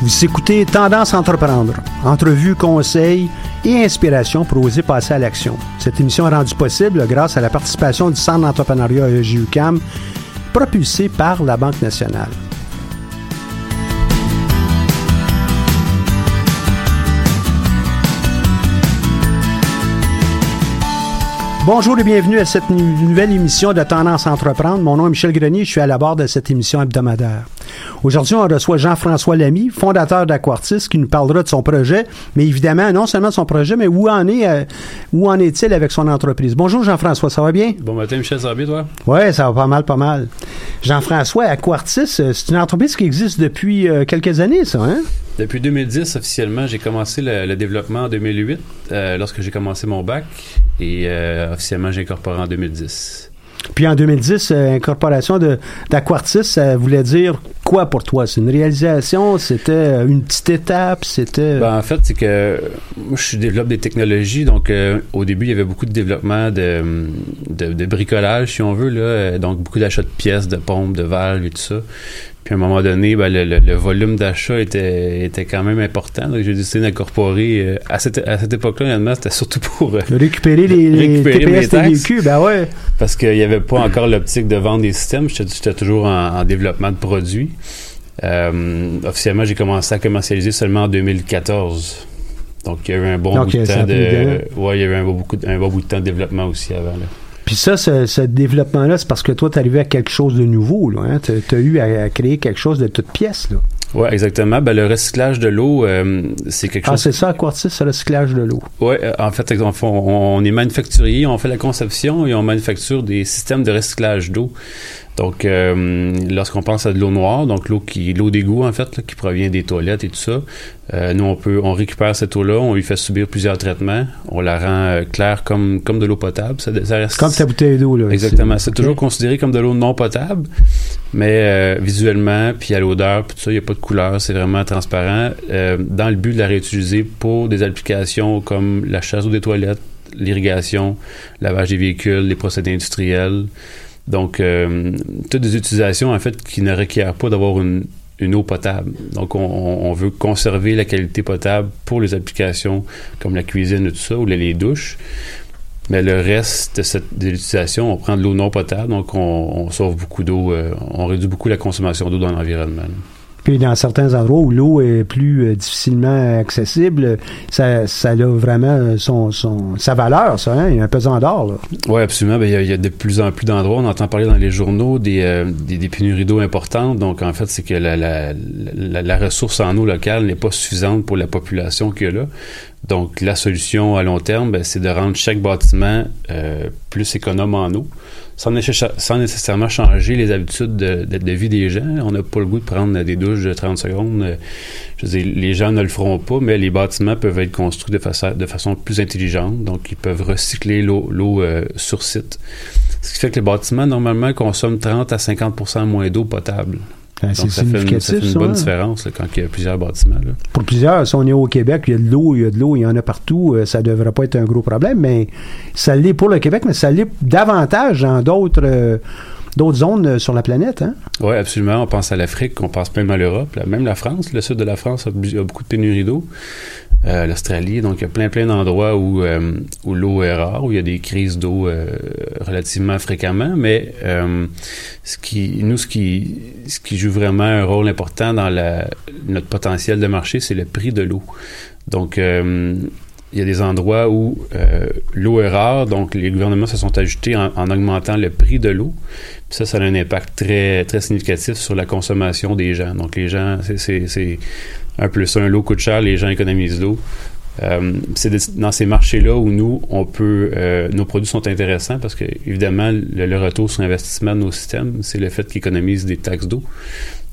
Vous écoutez Tendance Entreprendre, entrevue, conseils et inspiration pour oser passer à l'action. Cette émission est rendue possible grâce à la participation du Centre d'entrepreneuriat EJUCAM, propulsé par la Banque nationale. Bonjour et bienvenue à cette nouvelle émission de Tendance Entreprendre. Mon nom est Michel Grenier, je suis à la barre de cette émission hebdomadaire. Aujourd'hui, on reçoit Jean-François Lamy, fondateur d'Aquartis, qui nous parlera de son projet, mais évidemment, non seulement de son projet, mais où en est, euh, où en est-il avec son entreprise? Bonjour Jean-François, ça va bien? Bon matin Michel, ça va bien toi? Oui, ça va pas mal, pas mal. Jean-François, Aquartis, euh, c'est une entreprise qui existe depuis euh, quelques années, ça, hein? Depuis 2010, officiellement, j'ai commencé le, le, développement en 2008, euh, lorsque j'ai commencé mon bac, et officiellement, j'ai incorporé en 2010. Puis en 2010, euh, incorporation d'Aquartis, ça voulait dire quoi pour toi? C'est une réalisation? C'était une petite étape? C'était... Ben, en fait, c'est que moi, je développe des technologies. Donc, euh, au début, il y avait beaucoup de développement de, de, de bricolage, si on veut. Là, donc, beaucoup d'achats de pièces, de pompes, de valves et tout ça. Puis à un moment donné, ben, le, le, le, volume d'achat était, était quand même important. Donc j'ai décidé d'incorporer. Euh, à cette, à cette époque-là, honnêtement, c'était surtout pour euh, récupérer les, récupérer les TPS TVQ, ben ouais. Parce qu'il n'y avait pas encore l'optique de vendre des systèmes. J'étais toujours en, en, développement de produits. Euh, officiellement, j'ai commencé à commercialiser seulement en 2014. Donc il y a eu un bon bout de temps de. Ouais, il y a eu un bon, beaucoup, un bon bout de temps de développement aussi avant. Là. Puis ça, ce, ce développement-là, c'est parce que toi, tu arrivé à quelque chose de nouveau. Hein? Tu as eu à, créer quelque chose de toute pièce. Là. Oui, exactement. Ben, le recyclage de l'eau, euh, c'est quelque ah, chose... Ah, c'est ça, Quartis, le recyclage de l'eau. Oui, en fait, on, on est manufacturier, on fait la conception et on manufacture des systèmes de recyclage d'eau. Donc, euh, lorsqu'on pense à de l'eau noire, donc l'eau qui, l'eau d'égout en fait, là, qui provient des toilettes et tout ça, euh, nous on peut, on récupère cette eau-là, on lui fait subir plusieurs traitements, on la rend euh, claire comme comme de l'eau potable. Ça, ça reste, comme ta bouteille d'eau là. Exactement. C'est okay. toujours considéré comme de l'eau non potable, mais euh, visuellement puis à l'odeur, puis tout ça, il n'y a pas couleur, c'est vraiment transparent. Euh, dans le but de la réutiliser pour des applications comme la chasse eau des toilettes, l'irrigation, lavage des véhicules, les procédés industriels. Donc, euh, toutes des utilisations, en fait, qui ne requièrent pas d'avoir une, eau potable. Donc, on, veut conserver la qualité potable pour les applications comme la cuisine et tout ça, ou les, douches. Mais le reste de, cette, de l'utilisation, on prend de l'eau non potable, donc on, on sauve beaucoup d'eau, euh, on réduit beaucoup la consommation d'eau dans l'environnement. Puis dans certains endroits où l'eau est plus euh, difficilement accessible, ça, ça a vraiment son, son, sa valeur, ça. Hein? Il y a un pesant d'or. Oui, absolument. Ben, il, y a, de plus en plus d'endroits. On entend parler dans les journaux des, euh, des, pénuries d'eau importantes. Donc, en fait, c'est que la, la, ressource en eau locale n'est pas suffisante pour la population qu'il y a là. Donc, la solution à long terme, ben, c'est de rendre chaque bâtiment euh, plus économe en eau, sans, nécessa- sans nécessairement changer les habitudes de, vie des gens. On n'a pas le goût de prendre des douches de 30 secondes. Euh, Je veux dire, les gens ne le feront pas, mais les bâtiments peuvent être construits de, façon plus intelligente. Donc, ils peuvent recycler l'eau l'eau, euh, sur site. Ce qui fait que les bâtiments, normalement, consomment 30 à 50% moins d'eau potable. Ben, c'est fait, une, ça significatif, fait une bonne hein? différence là, quand il y a plusieurs bâtiments. là. Pour plusieurs, si on est au Québec, il y a de l'eau, il y a de l'eau, il y en a partout, euh, ça devrait pas être un gros problème, mais ça l'est pour le Québec, mais ça l'est davantage dans d'autres euh, d'autres zones euh, sur la planète. Hein? Oui, absolument. On pense à l'Afrique, on pense même à l'Europe, même la France. Le sud de la France a, beaucoup de pénurie d'eau. Euh, L'Australie, donc il y a plein plein d'endroits où, euh, où l'eau est rare, où il y a des crises d'eau relativement fréquemment. Mais ce qui, nous, ce qui, ce qui joue vraiment un rôle important dans la, notre potentiel de marché, c'est le prix de l'eau. Donc il y a des endroits où euh, l'eau est rare, donc les gouvernements se sont ajoutés en, en augmentant le prix de l'eau. Ça, ça a un impact très, très significatif sur la consommation des gens. Donc, les gens, c'est- un plus un, l'eau coûte cher, les gens économisent l'eau. Euh, c'est dans ces marchés-là où nous, on peut, euh, nos produits sont intéressants parce que, évidemment, le, retour sur investissement de nos systèmes, c'est le fait qu'ils économisent des taxes d'eau.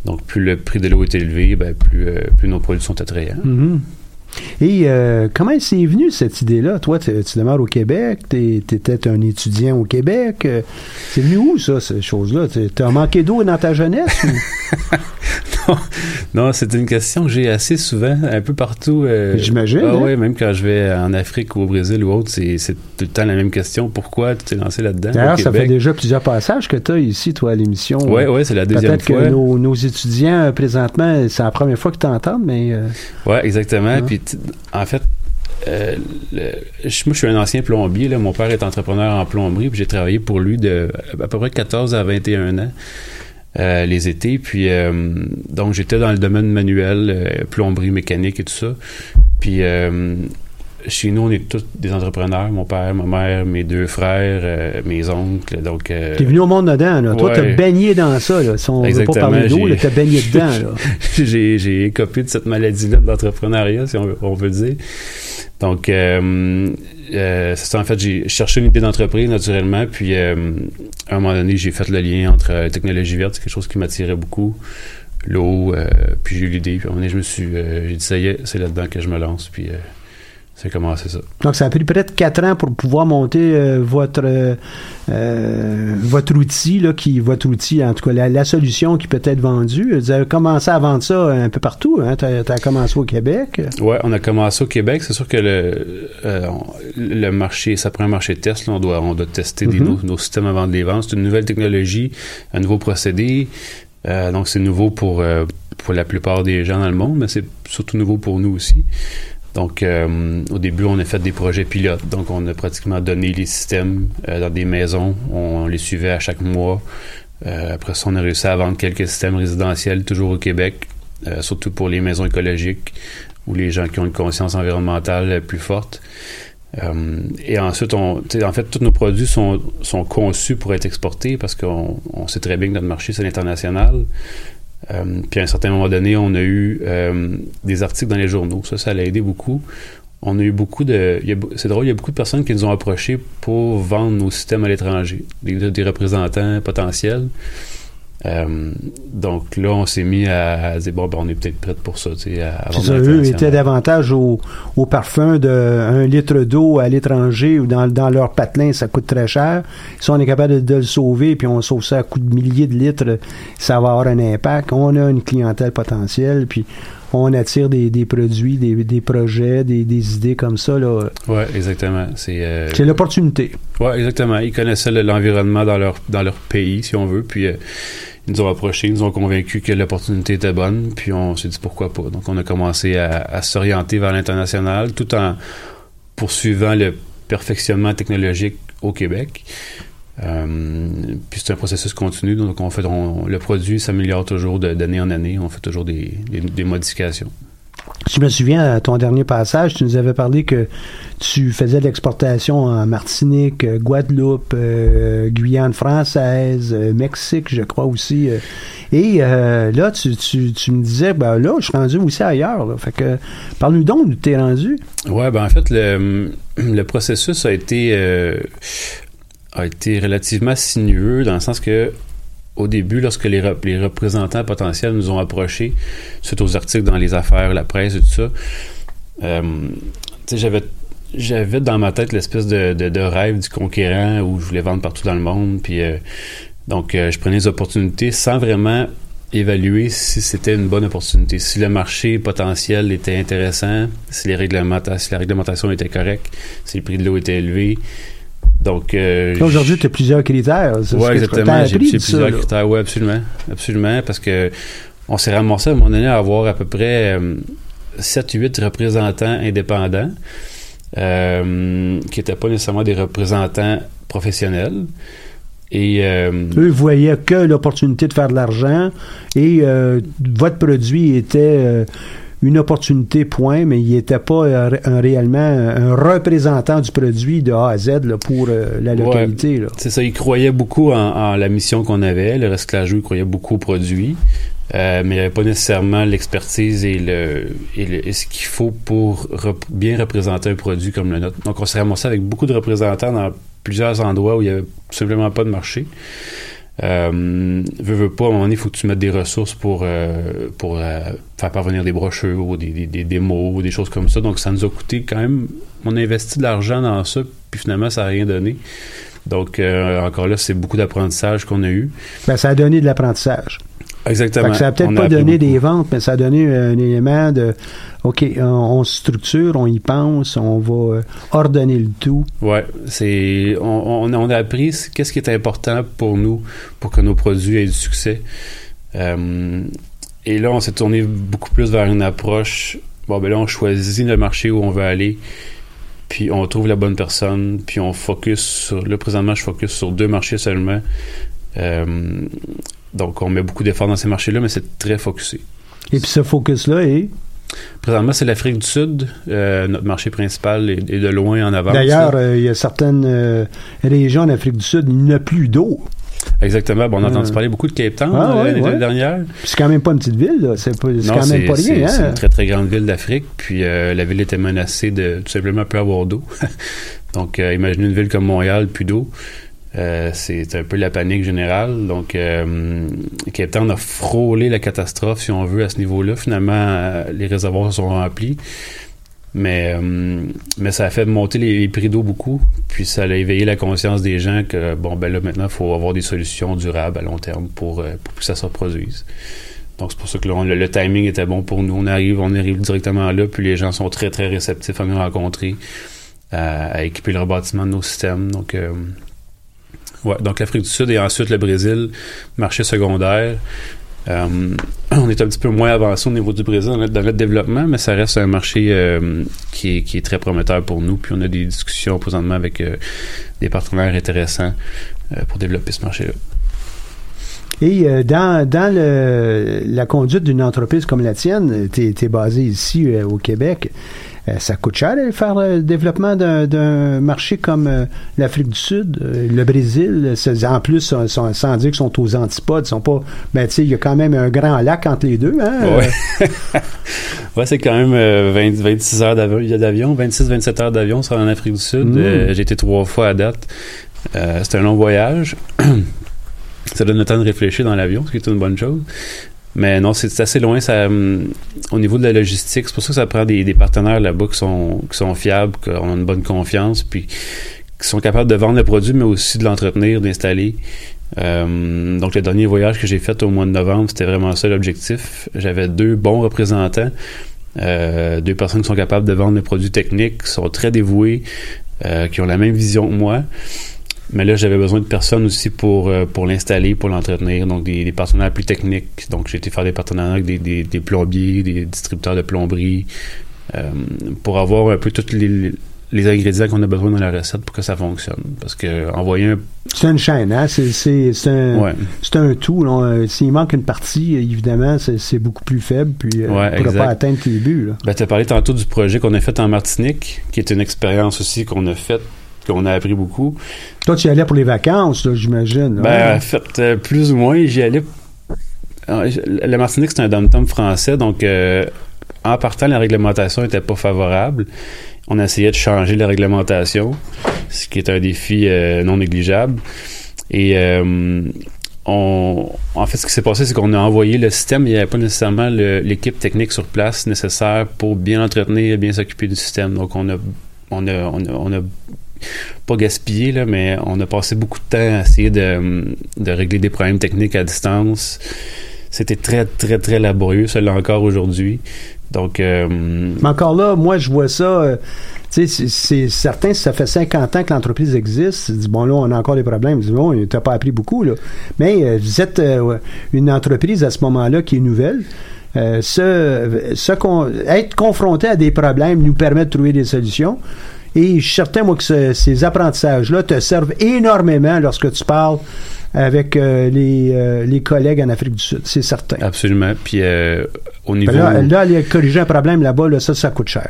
Donc, plus le prix de l'eau est élevé, ben, plus, plus nos produits sont attrayants. Mhm. Et euh, comment c'est venu cette idée-là? Toi, tu demeures au Québec, tu étais un étudiant au Québec. euh, C'est venu où, ça, ces choses-là? Tu as manqué d'eau dans ta jeunesse? ou- Non, c'est une question que j'ai assez souvent, un peu partout. euh, J'imagine, Ah hein? ouais, même quand je vais en Afrique ou au Brésil ou autre, c'est tout le temps la même question. Pourquoi tu t'es lancé là-dedans? D'ailleurs, ça fait déjà plusieurs passages que tu as ici, toi, à l'émission. Ouais, ouais, c'est la deuxième Peut-être fois. que nos, nos étudiants, euh, présentement, c'est la première fois que tu mais... euh, Ouais, exactement. Ah. Puis, en fait, euh, moi, je suis un ancien plombier. Mon père est entrepreneur en plomberie, puis j'ai travaillé pour lui de à peu près 14 à 21 ans. euh, les étés, puis euh, donc j'étais dans le domaine manuel, euh, plomberie, mécanique et tout ça. Puis chez nous, on est tous des entrepreneurs. Mon père, ma mère, mes deux frères, euh, mes oncles. Donc, euh, T'es venu au monde dedans, là. Toi, ouais. t'as baigné dans ça, là. Si on veut pas Exactement, parler d'eau, t'as baigné dedans, j'ai, j'ai écopé de cette maladie-là de l'entrepreneuriat, si on, veut- on dire. Donc, euh, euh, c'est ça, en fait, j'ai cherché une idée d'entreprise naturellement, puis euh, à un moment donné, j'ai fait le lien entre technologie verte, c'est quelque chose qui m'attirait beaucoup, l'eau, puis j'ai eu l'idée, puis à un moment donné, je me suis, j'ai dit, ça y est, c'est là-dedans que je me lance, puis c'est commencé ça. Donc, ça a pris peut-être quatre ans pour pouvoir monter euh, votre euh, euh, votre outil, là, qui, votre outil, en tout cas, la, la solution qui peut être vendue. Vous avez commencé à vendre ça un peu partout, hein? T'as as commencé au Québec. Ouais, on a commencé au Québec. C'est sûr que le, euh, le marché, ça prend un marché test. là. on, doit, on doit tester des- Mhm. nos, nos systèmes avant de les vendre. C'est une nouvelle technologie, un nouveau procédé. Donc, c'est nouveau pour, pour la plupart des gens dans le monde, mais c'est surtout nouveau pour nous aussi. Donc, euh, au début, on a fait des projets pilotes. Donc, on a pratiquement donné les systèmes euh, dans des maisons. On, les suivait à chaque mois. Euh, après ça, on a réussi à vendre quelques systèmes résidentiels, toujours au Québec, euh, surtout pour les maisons écologiques ou les gens qui ont une conscience environnementale plus forte. Euh, et ensuite, on, en fait, tous nos produits sont, sont conçus pour être exportés parce qu'on on sait très bien que notre marché, c'est l'international. Euh, puis à un certain moment donné, on a eu euh, des articles dans les journaux. Ça, ça l'a aidé beaucoup. On a eu beaucoup de. C'est drôle, il y a beaucoup de personnes qui nous ont approchés pour vendre nos systèmes à l'étranger, des représentants potentiels. Euh, donc là, on s'est mis à, à dire bon, ben, on est peut-être prêt pour ça, tu sais, vendre ça, eux étaient davantage au, au parfum de un litre d'eau à l'étranger ou dans, dans leur patelin, ça coûte très cher. Si on est capable de, de le sauver, puis on sauve ça à coût de milliers de litres, ça va avoir un impact. On a une clientèle potentielle, puis on attire des, des produits, des, des projets, des, des idées comme ça. Là. Ouais, exactement. C'est euh, l'opportunité. Ouais, exactement. Ils connaissaient le- l'environnement dans leur dans leur pays, si on veut, puis euh, ils nous ont approchés, ils nous ont convaincus que l'opportunité était bonne, puis on s'est dit pourquoi pas. Donc on a commencé à, s'orienter vers l'international, tout en poursuivant le perfectionnement technologique au Québec. Euh, puis c'est un processus continu, donc on fait, le produit s'améliore toujours d'année en année, on fait toujours des modifications. Je me souviens, à ton dernier passage, tu nous avais parlé que tu faisais de l'exportation en Martinique, euh, Guadeloupe, euh, Guyane française, euh, Mexique, je crois aussi. et là, tu, tu, tu me disais, ben là, je suis rendu aussi ailleurs. Là. Fait que, parle-nous donc d'où t'es rendu. Ouais, ben en fait, le, le processus a été, a été relativement sinueux dans le sens que au début, lorsque les, rep- les représentants potentiels nous ont approchés suite aux articles dans les affaires, la presse et tout ça, euh, j'avais dans ma tête l'espèce de, rêve du conquérant où je voulais vendre partout dans le monde. Puis euh, donc, euh, je prenais les opportunités sans vraiment évaluer si c'était une bonne opportunité, si le marché potentiel était intéressant, si si la réglementation était correcte, si le prix de l'eau était élevé. Donc, euh, aujourd'hui, tu as plusieurs critères. Tu exactement. J'ai ça, plusieurs là. critères. Oui, absolument. Absolument. Parce que on s'est ramassé à un moment donné à avoir à peu près 7-8 représentants indépendants euh, qui n'étaient pas nécessairement des représentants professionnels. Et euh, Eux voyaient que l'opportunité de faire de l'argent et euh, votre produit était euh, une opportunité, point, mais il n'était pas euh, un- réellement un représentant du produit de A à Z là, pour euh, la localité. C'est ça, ils croyaient beaucoup en, en la mission qu'on avait. Le recyclage, ils croyaient beaucoup au produit. Euh, mais il n'y avait pas nécessairement l'expertise et, le, et, le- et ce qu'il faut pour rep- bien représenter un produit comme le nôtre. Donc, on s'est ramassé avec beaucoup de représentants dans plusieurs endroits où il n'y avait tout simplement pas de marché. Euh, veux, veux pas, à un moment donné, il faut que tu mettes des ressources pour, euh, pour euh, faire parvenir des brochures ou des, des, des démos ou des choses comme ça. Donc, ça nous a coûté quand même... On a investi de l'argent dans ça, puis finalement, ça n'a rien donné. Donc, euh, encore là, c'est beaucoup d'apprentissage qu'on a eu. Ben, ça a donné de l'apprentissage. Exactement. Ça a peut-être pas donné des ventes, mais ça a donné un élément de OK, on, on se structure, on y pense, on va euh, ordonner le tout. Ouais, c'est on, on, on a appris qu'est-ce qui est important pour nous pour que nos produits aient du succès. Euh, et là, on s'est tourné beaucoup plus vers une approche. Bon, ben là, on choisit le marché où on veut aller, puis on trouve la bonne personne, puis on focus sur. Là, présentement, je focus sur deux marchés seulement. Euh, donc, on met beaucoup d'efforts dans ces marchés-là, mais c'est très focusé. Et puis ce focus-là est? Présentement, c'est l'Afrique du Sud, euh, notre marché principal est, est de loin en avance. D'ailleurs, euh, il y a certaines euh, régions en Afrique du Sud, il n'y a plus d'eau. Exactement. Bon, on a entendu parler beaucoup de Cape Town Ah, euh, ouais, l'année ouais. dernière. C'est quand même pas une petite ville, là. C'est quand même pas rien. C'est Hein? une très, très grande ville d'Afrique. Puis la ville était menacée de tout simplement plus avoir d'eau. Donc, imaginez une ville comme Montréal, plus d'eau. Euh, c'est un peu la panique générale. Donc, euh, Cape Town a frôlé la catastrophe, si on veut, à ce niveau-là. Finalement, euh, les réservoirs sont remplis. Mais, euh, mais ça a fait monter les, prix d'eau beaucoup. Puis ça a éveillé la conscience des gens que, bon, ben là, maintenant, il faut avoir des solutions durables à long terme pour, pour que ça se reproduise. Donc, c'est pour ça que là, le, timing était bon pour nous. On arrive, on arrive directement là, puis les gens sont très, très réceptifs à nous rencontrer, à, équiper leur bâtiment de nos systèmes. Donc, donc l'Afrique du Sud et ensuite le Brésil, marché secondaire. Euh, on est un petit peu moins avancé au niveau du Brésil dans notre, développement, mais ça reste un marché euh, qui, est, très prometteur pour nous. Puis on a des discussions présentement avec euh, des partenaires intéressants pour développer ce marché-là. Et dans, dans le, la conduite d'une entreprise comme la tienne, tu es, basé ici au Québec. Euh, ça coûte cher de faire le développement d'un- marché comme euh, l'Afrique du Sud, euh, le Brésil. En plus, sont- sont- sans dire qu'ils sont aux antipodes, ils sont pas. Ben, tu sais, il y a quand même un grand lac entre les deux. Hein? Ouais. ouais, c'est quand même euh, 20 26 heures d'avion, d'avion 26-27 heures d'avion sur en Afrique du Sud. Mm. Euh, J'ai été trois fois à date. Euh, c'est un long voyage. ça donne le temps de réfléchir dans l'avion, ce qui est une bonne chose. Mais non, c'est assez loin. Ça, hum, au niveau de la logistique, c'est pour ça que ça prend des, des partenaires là-bas qui sont, qui sont fiables, qu'on a une bonne confiance, puis qui sont capables de vendre le produit, mais aussi de l'entretenir, d'installer. Euh, donc, le dernier voyage que j'ai fait au mois de novembre, c'était vraiment ça l'objectif. J'avais deux bons représentants, euh, deux personnes qui sont capables de vendre le produit technique, qui sont très dévouées, euh, qui ont la même vision que moi. Mais là, j'avais besoin de personnes aussi pour, euh, pour l'installer, pour l'entretenir, donc des, des partenaires plus techniques. Donc, j'ai été faire des partenariats avec des, des, des plombiers, des distributeurs de plomberie, euh, pour avoir un peu toutes les, les ingrédients qu'on a besoin dans la recette pour que ça fonctionne. Parce que envoyer un... C'est une chaîne, hein? C'est, c'est, c'est un, Ouais. c'est un tout. Euh, S'il manque une partie, évidemment, c'est, c'est beaucoup plus faible, puis Ouais, on ne pourra pas atteindre tes buts. Là. Ben, tu as parlé tantôt du projet qu'on a fait en Martinique, qui est une expérience aussi qu'on a faite, qu'on a appris beaucoup. Toi, tu y allais pour les vacances, j'imagine. Ben, en fait, euh, plus ou moins, j'y allais. La Martinique, c'est un dom-tom français, donc euh, en partant, la réglementation n'était pas favorable. On essayait de changer la réglementation, ce qui est un défi euh, non négligeable. Et euh, on, en fait, ce qui s'est passé, c'est qu'on a envoyé le système, mais il n'y avait pas nécessairement l'équipe technique sur place nécessaire pour bien entretenir, bien s'occuper du système. Donc, on a, on a, on a, on a pas gaspillé, là, mais on a passé beaucoup de temps à essayer de, régler des problèmes techniques à distance. C'était très, très, très laborieux, l'est encore aujourd'hui. Donc, euh, Mais encore là, moi, je vois ça. euh, c'est- certain, ça fait 50 ans que l'entreprise existe, bon, là, on a encore des problèmes. Dis, bon, pas appris beaucoup, là. Mais euh, vous êtes une entreprise à ce moment-là qui est nouvelle. Être confronté à des problèmes nous permet de trouver des solutions. Et je suis certain, moi, que ce- ces apprentissages-là te servent énormément lorsque tu parles avec euh, les, euh, les collègues en Afrique du Sud. C'est certain. absolument. Puis, euh, au niveau. Ben Là, là, corriger un problème là-bas, là, ça, ça coûte cher.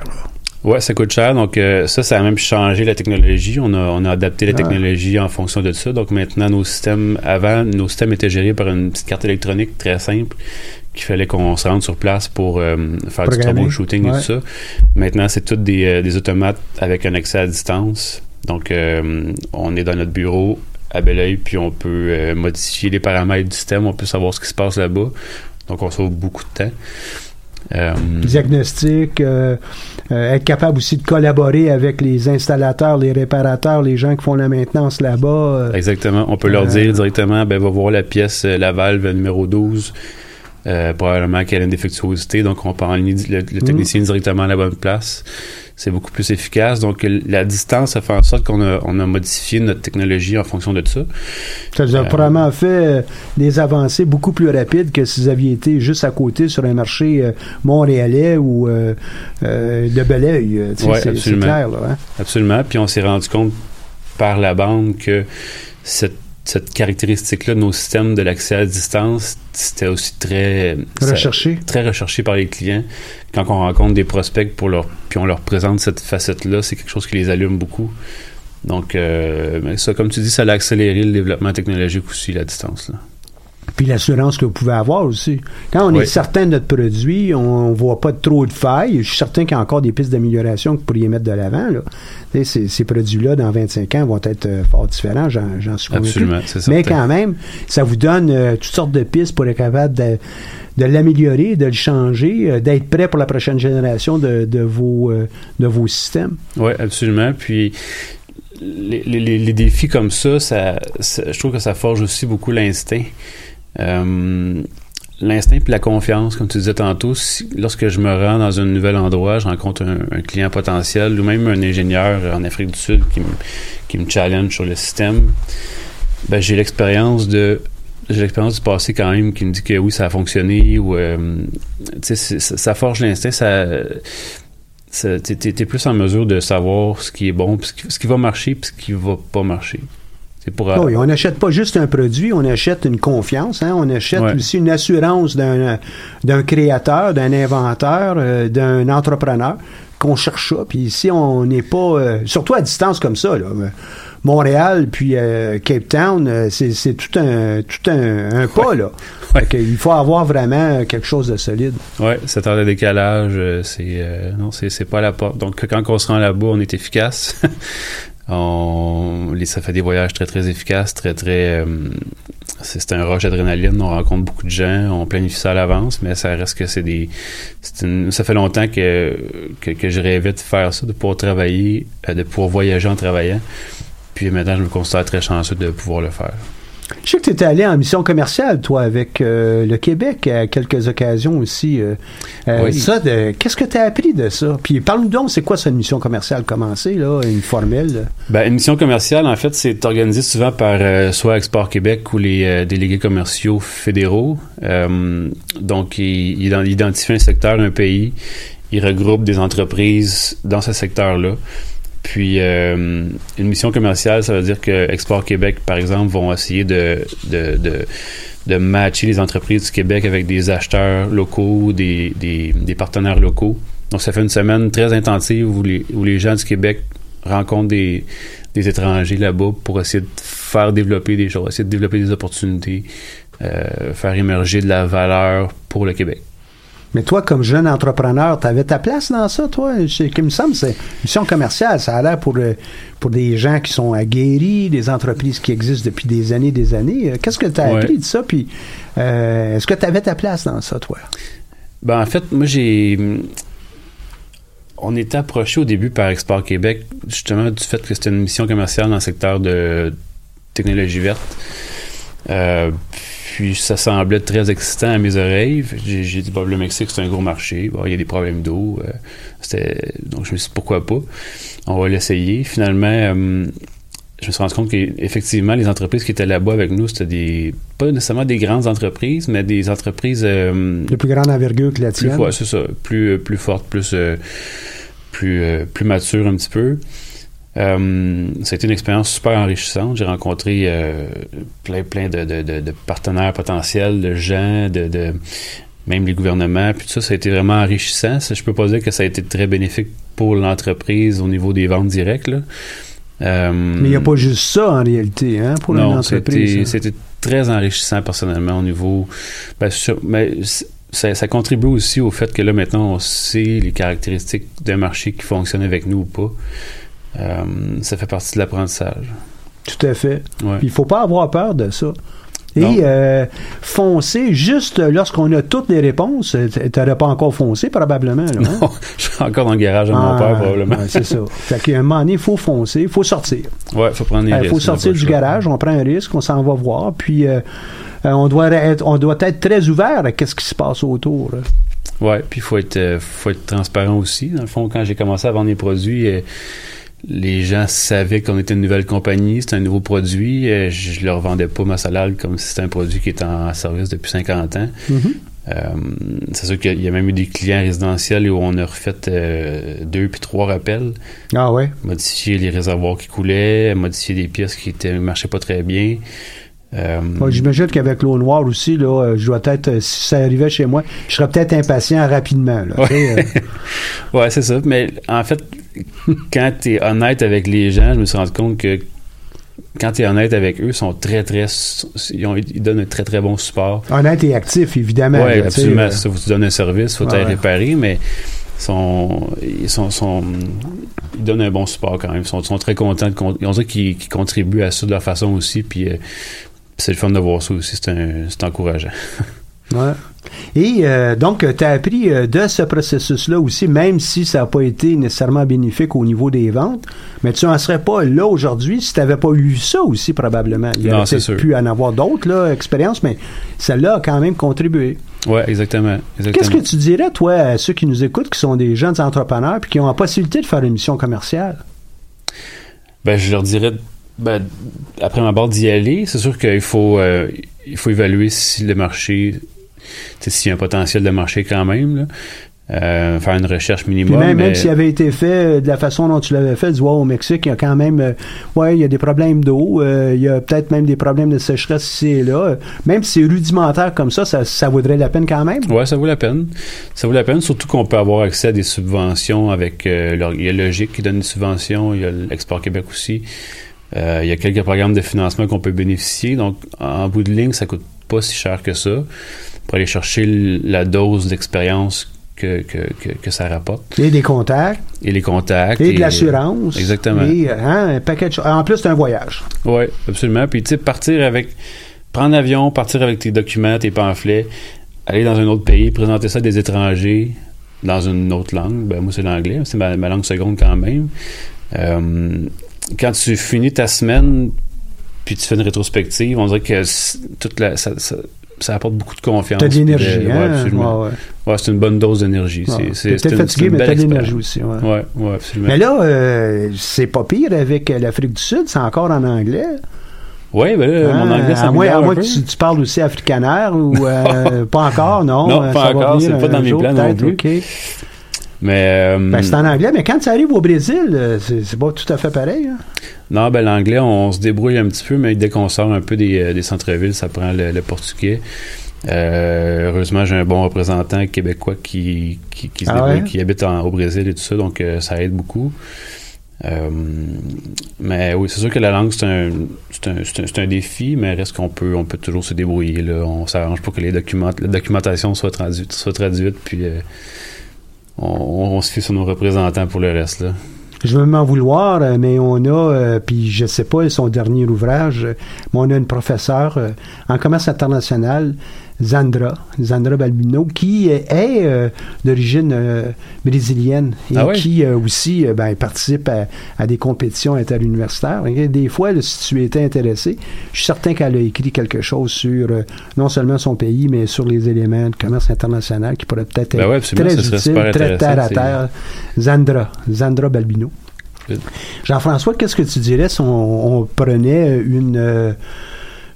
Ouais, ça coûte cher. Donc, ça, ça a même changé la technologie. On a, on a adapté la Ah. technologie en fonction de ça. Donc, maintenant, nos systèmes, avant, nos systèmes étaient gérés par une petite carte électronique très simple qu'il fallait qu'on se rende sur place pour euh, faire du Programmer. troubleshooting et Ouais. tout ça. Maintenant, c'est tous des, euh, des automates avec un accès à distance. Donc, euh, on est dans notre bureau à bel oeil, puis on peut modifier les paramètres du système. On peut savoir ce qui se passe là-bas. Donc, on sauve beaucoup de temps. Euh, diagnostic, euh, euh, être capable aussi de collaborer avec les installateurs, les réparateurs, les gens qui font la maintenance là-bas. Exactement. On peut leur dire directement, ben, va voir la pièce, la valve numéro 12. Euh, probablement qu'elle a une défectuosité, donc on peut enligner le, le technicien directement à la bonne place. C'est beaucoup plus efficace. Donc, la distance a fait en sorte qu'on a, on a modifié notre technologie en fonction de ça. ça vous a euh, probablement fait euh, des avancées beaucoup plus rapides que si vous aviez été juste à côté sur un marché euh, montréalais ou euh, euh, de Belleuil. c'est absolument. clair, là. hein. Absolument. Puis on s'est rendu compte par la bande que cette, cette caractéristique-là de nos systèmes de l'accès à distance, c'était aussi très... ça- Recherché? très recherché par les clients. Quand on rencontre des prospects pour leur, puis on leur présente cette facette-là, c'est quelque chose qui les allume beaucoup. Donc, euh, mais ça, comme tu dis, ça a accéléré le développement technologique aussi, la distance. Là. Puis l'assurance que vous pouvez avoir aussi. Quand on est certain de notre produit, on, ne voit pas trop de failles. Je suis certain qu'il y a encore des pistes d'amélioration que vous pourriez mettre de l'avant. Ces, ces produits-là, dans 25 ans, vont être euh, fort différents, j'en suis convaincu. Absolument, c'est Mais quand même, ça vous donne euh, toutes sortes de pistes pour être capable de, de l'améliorer, de le changer, euh, d'être prêt pour la prochaine génération de, de vos, euh, de vos systèmes. Oui, absolument. Puis, les, les- les- les défis comme ça, ça, ça- je trouve que ça forge aussi beaucoup l'instinct. Euh, l'instinct puis la confiance, comme tu disais tantôt, si- lorsque je me rends dans un nouvel endroit, je rencontre un, client potentiel ou même un ingénieur en Afrique du Sud qui me, qui me challenge sur le système, ben, j'ai l'expérience de j'ai l'expérience du passé quand même qui me dit que oui, ça a fonctionné ou euh, ça, forge l'instinct, ça ça- t'es, plus en mesure de savoir ce qui est bon, ce qui, ce qui va marcher, puis ce qui va pas marcher. Pour Oui, on n'achète pas juste un produit, on achète une confiance, hein, on achète Ouais. aussi une assurance d'un d'un créateur, d'un inventeur, euh, d'un entrepreneur qu'on cherche ça. Puis ici, on n'est pas, euh, surtout à distance comme ça, là, euh, Montréal puis euh, Cape Town, euh, c'est c'est tout un tout un, un pas là. Ouais. Il faut avoir vraiment quelque chose de solide. Ouais, cette heure de décalage, euh, c'est euh, non, c'est, c'est pas la porte. Donc quand on se rend là-bas, on est efficace. on, les- ça fait des voyages très très efficaces, très très. euh, c'est, un rush d'adrénaline. On rencontre beaucoup de gens, on planifie ça à l'avance, mais ça reste que c'est des. une- ça fait longtemps que, que que je rêvais de faire ça, de pouvoir travailler, euh, de pouvoir voyager en travaillant. Puis maintenant, je me considère très chanceux de pouvoir le faire. Je sais que tu étais allé en mission commerciale, toi, avec euh, le Québec à quelques occasions aussi. euh, euh, Oui. Ça, qu'est-ce que tu as appris de ça? Puis parle-nous donc, c'est quoi cette mission commerciale commencée, là, une formelle? Ben, une mission commerciale, en fait, c'est organisé souvent par euh, soit Export Québec ou les délégués commerciaux fédéraux. Donc, ils, ils ident- identifient un secteur, un pays, ils regroupent des entreprises dans ce secteur-là. Puis euh, une mission commerciale, ça veut dire que Export Québec, par exemple, vont essayer de, de, de, matcher les entreprises du Québec avec des acheteurs locaux, des, des, des partenaires locaux. Donc ça fait une semaine très intensive où les, où les gens du Québec rencontrent des, des étrangers là-bas pour essayer de faire développer des choses, essayer de développer des opportunités, euh, faire émerger de la valeur pour le Québec. Mais toi, comme jeune entrepreneur, tu avais ta place dans ça, toi? Ce qui me semble, c'est une mission commerciale. Ça a l'air pour, pour des gens qui sont aguerris, des entreprises qui existent depuis des années des années. Euh, qu'est-ce que tu as Ouais. appris de ça? Puis, euh, est-ce que tu avais ta place dans ça, toi? Ben, en fait, moi, j'ai. On était approché au début par Export Québec, justement, du fait que c'était une mission commerciale dans le secteur de technologie verte. Euh, puis ça semblait très excitant à mes oreilles. J'ai dit, bon, le Mexique, c'est un gros marché. Bon, il y a des problèmes d'eau. euh, c'était- donc, je me suis dit, pourquoi pas? On va l'essayer. Finalement, euh, je me suis rendu compte qu'effectivement, les entreprises qui étaient là-bas avec nous, c'était des pas nécessairement des grandes entreprises, mais des entreprises De plus grande envergure que la tienne? ouais, c'est ça, plus plus forte, plus plus plus mature un petit peu. Euh, été une expérience super enrichissante. J'ai rencontré euh, plein plein de, de, de- de partenaires potentiels, de gens, de, de même les gouvernements. Puis tout ça, ça a été vraiment enrichissant. Je peux pas dire que ça a été très bénéfique pour l'entreprise au niveau des ventes directes. Là. Euh, Mais il n'y a pas juste ça, en réalité, hein, pour une non, entreprise. c'était, hein. c'était très enrichissant personnellement au niveau. Ben, sur- ça, ça contribue aussi au fait que là maintenant on sait les caractéristiques d'un marché qui fonctionne avec nous ou pas. Euh, ça fait partie de l'apprentissage. Tout à fait. Ouais. Il faut pas avoir peur de ça. Et euh, foncer juste lorsqu'on a toutes les réponses. Tu n'aurais pas encore foncé, probablement. Là, hein? Non, je suis encore dans le garage mon Ah, père probablement. c'est ça. Fait qu'à un moment donné, il faut foncer, il faut sortir. Ouais, faut prendre les Il risques. faut on a sortir du garage, on prend un risque, on s'en va voir, puis euh, euh, on doit être, on doit être très ouvert à ce qui se passe autour. là. Ouais, puis il faut être, euh, faut être transparent aussi. Dans le fond, quand j'ai commencé à vendre les produits, euh, les gens savaient qu'on était une nouvelle compagnie, c'était un nouveau produit. je leur vendais pas ma salade comme si c'était un produit qui était en service depuis 50 ans. Mhm. Euh, c'est sûr qu'il y a même eu des clients résidentiels où on a refait euh, deux puis trois rappels, Ah ouais? modifié les réservoirs qui coulaient, modifié des pièces qui étaient marchaient pas très bien. Euh, J'imagine qu'avec l'eau noire aussi, là, euh, je dois être, euh, si ça arrivait chez moi, je serais peut-être impatient rapidement. Là, Ouais. euh, Ouais, c'est ça. Mais en fait, quand tu es honnête avec les gens, je me suis rendu compte que quand tu es honnête avec eux, ils sont très, très. Ils, ont- ils donnent un très, très bon support. honnête et actif, évidemment. Oui, absolument. euh, ça, faut tu donnes un service, faut Ouais, réparer, mais ils sont, ils sont, sont- ils donnent un bon support quand même. Ils sont, très contents. De, on dirait qu'ils contribuent à ça de leur façon aussi. Puis euh, c'est le fun de voir ça aussi. C'est encourageant. Ouais. Et euh, donc, tu as appris euh, de ce processus-là aussi, même si ça n'a pas été nécessairement bénéfique au niveau des ventes, mais tu n'en serais pas là aujourd'hui si tu n'avais pas eu ça aussi, probablement. Il y Non, aurait pu en avoir d'autres expériences, mais celle-là a quand même contribué. Oui, exactement. Qu'est-ce que tu dirais, toi, à ceux qui nous écoutent, qui sont des jeunes entrepreneurs puis qui ont la possibilité de faire une mission commerciale? Ben, je leur dirais, ben, après ma barre d'y aller, c'est sûr qu'il faut, euh, il faut évaluer si le marché, s'il y a un potentiel de marché quand même, là. Euh, faire une recherche minimum. même, même mais- s'il avait été fait euh, de la façon dont tu l'avais fait, du voir au Mexique, il y a quand même, euh, ouais, il y a des problèmes d'eau, il y a peut-être même des problèmes de sécheresse ici et là. Même si c'est rudimentaire comme ça, ça, ça vaudrait la peine quand même. Ouais, ça vaut la peine. Ça vaut la peine, surtout qu'on peut avoir accès à des subventions avec. euh, il y a Logique qui donne des subventions, il y a l'Export Québec aussi. Euh, il y a quelques programmes de financement qu'on peut bénéficier. Donc, en bout de ligne, ça coûte pas si cher que ça pour aller chercher la dose d'expérience que, que, que, que ça rapporte. Et des contacts, Et les contacts. et de l'assurance. Exactement. Et, euh, hein, un paquet de choses. En plus, c'est un voyage. Oui, absolument. Puis, tu sais, partir avec. Prendre l'avion, partir avec tes documents, tes pamphlets, aller dans un autre pays, présenter ça à des étrangers dans une autre langue. Ben, moi, c'est l'anglais. C'est ma, ma langue seconde quand même. Euh, quand tu finis ta semaine, puis tu fais une rétrospective, on dirait que toute la, ça, ça, ça apporte beaucoup de confiance. T'as de l'énergie, ouais, hein? absolument. Ouais, ouais. Ouais, c'est une bonne dose d'énergie. Ouais. C'est, fatigué, mais t'as de l'énergie aussi. Ouais. Ouais, absolument. Mais là, euh, c'est pas pire avec euh, l'Afrique du Sud, c'est encore en anglais. ouais, ben là, mon Hein, anglais, ça à moins, à moins que tu, tu parles aussi africanaire ou euh, pas encore, non? Non, euh, pas ça encore, c'est pas dans mes plans non plus. ok. Mais. euh, Ben, c'est en anglais, mais quand ça arrive au Brésil, euh, c'est pas tout à fait pareil. hein. Non, ben l'anglais, on se débrouille un petit peu, mais dès qu'on sort un peu des, euh, des centres-villes, ça prend le, le portugais. Euh, heureusement, j'ai un bon représentant québécois qui, qui, qui se Ah débrouille, ouais? qui habite en- au Brésil et tout ça, donc euh, ça aide beaucoup. Euh, mais oui, c'est sûr que la langue, c'est un, défi, mais reste qu'on peut, on peut toujours se débrouiller. Là. On s'arrange pour que les documents, la documentation soit traduite, soit traduite puis on, on se fie sur nos représentants pour le reste. Là. Je veux m'en vouloir, euh, mais on a, euh, puis je sais pas son dernier ouvrage, euh, mais on a une professeure euh, en commerce international, Zandra, Zandra Balbino, qui est euh, d'origine euh, brésilienne et Ah qui euh, aussi ben, participe à, à des compétitions interuniversitaires. Des fois, là, si tu étais intéressé, je suis certain qu'elle a écrit quelque chose sur non seulement son pays, mais sur les éléments de commerce international qui pourraient peut-être Ben être ouais, très utiles, très terre à terre. Zandra, Zandra Balbino. Jean-François, qu'est-ce que tu dirais si on, on prenait une,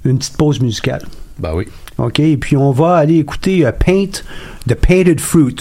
une petite pause musicale? Ben oui. OK? Et puis on va aller écouter euh, Paint, The Painted Fruit.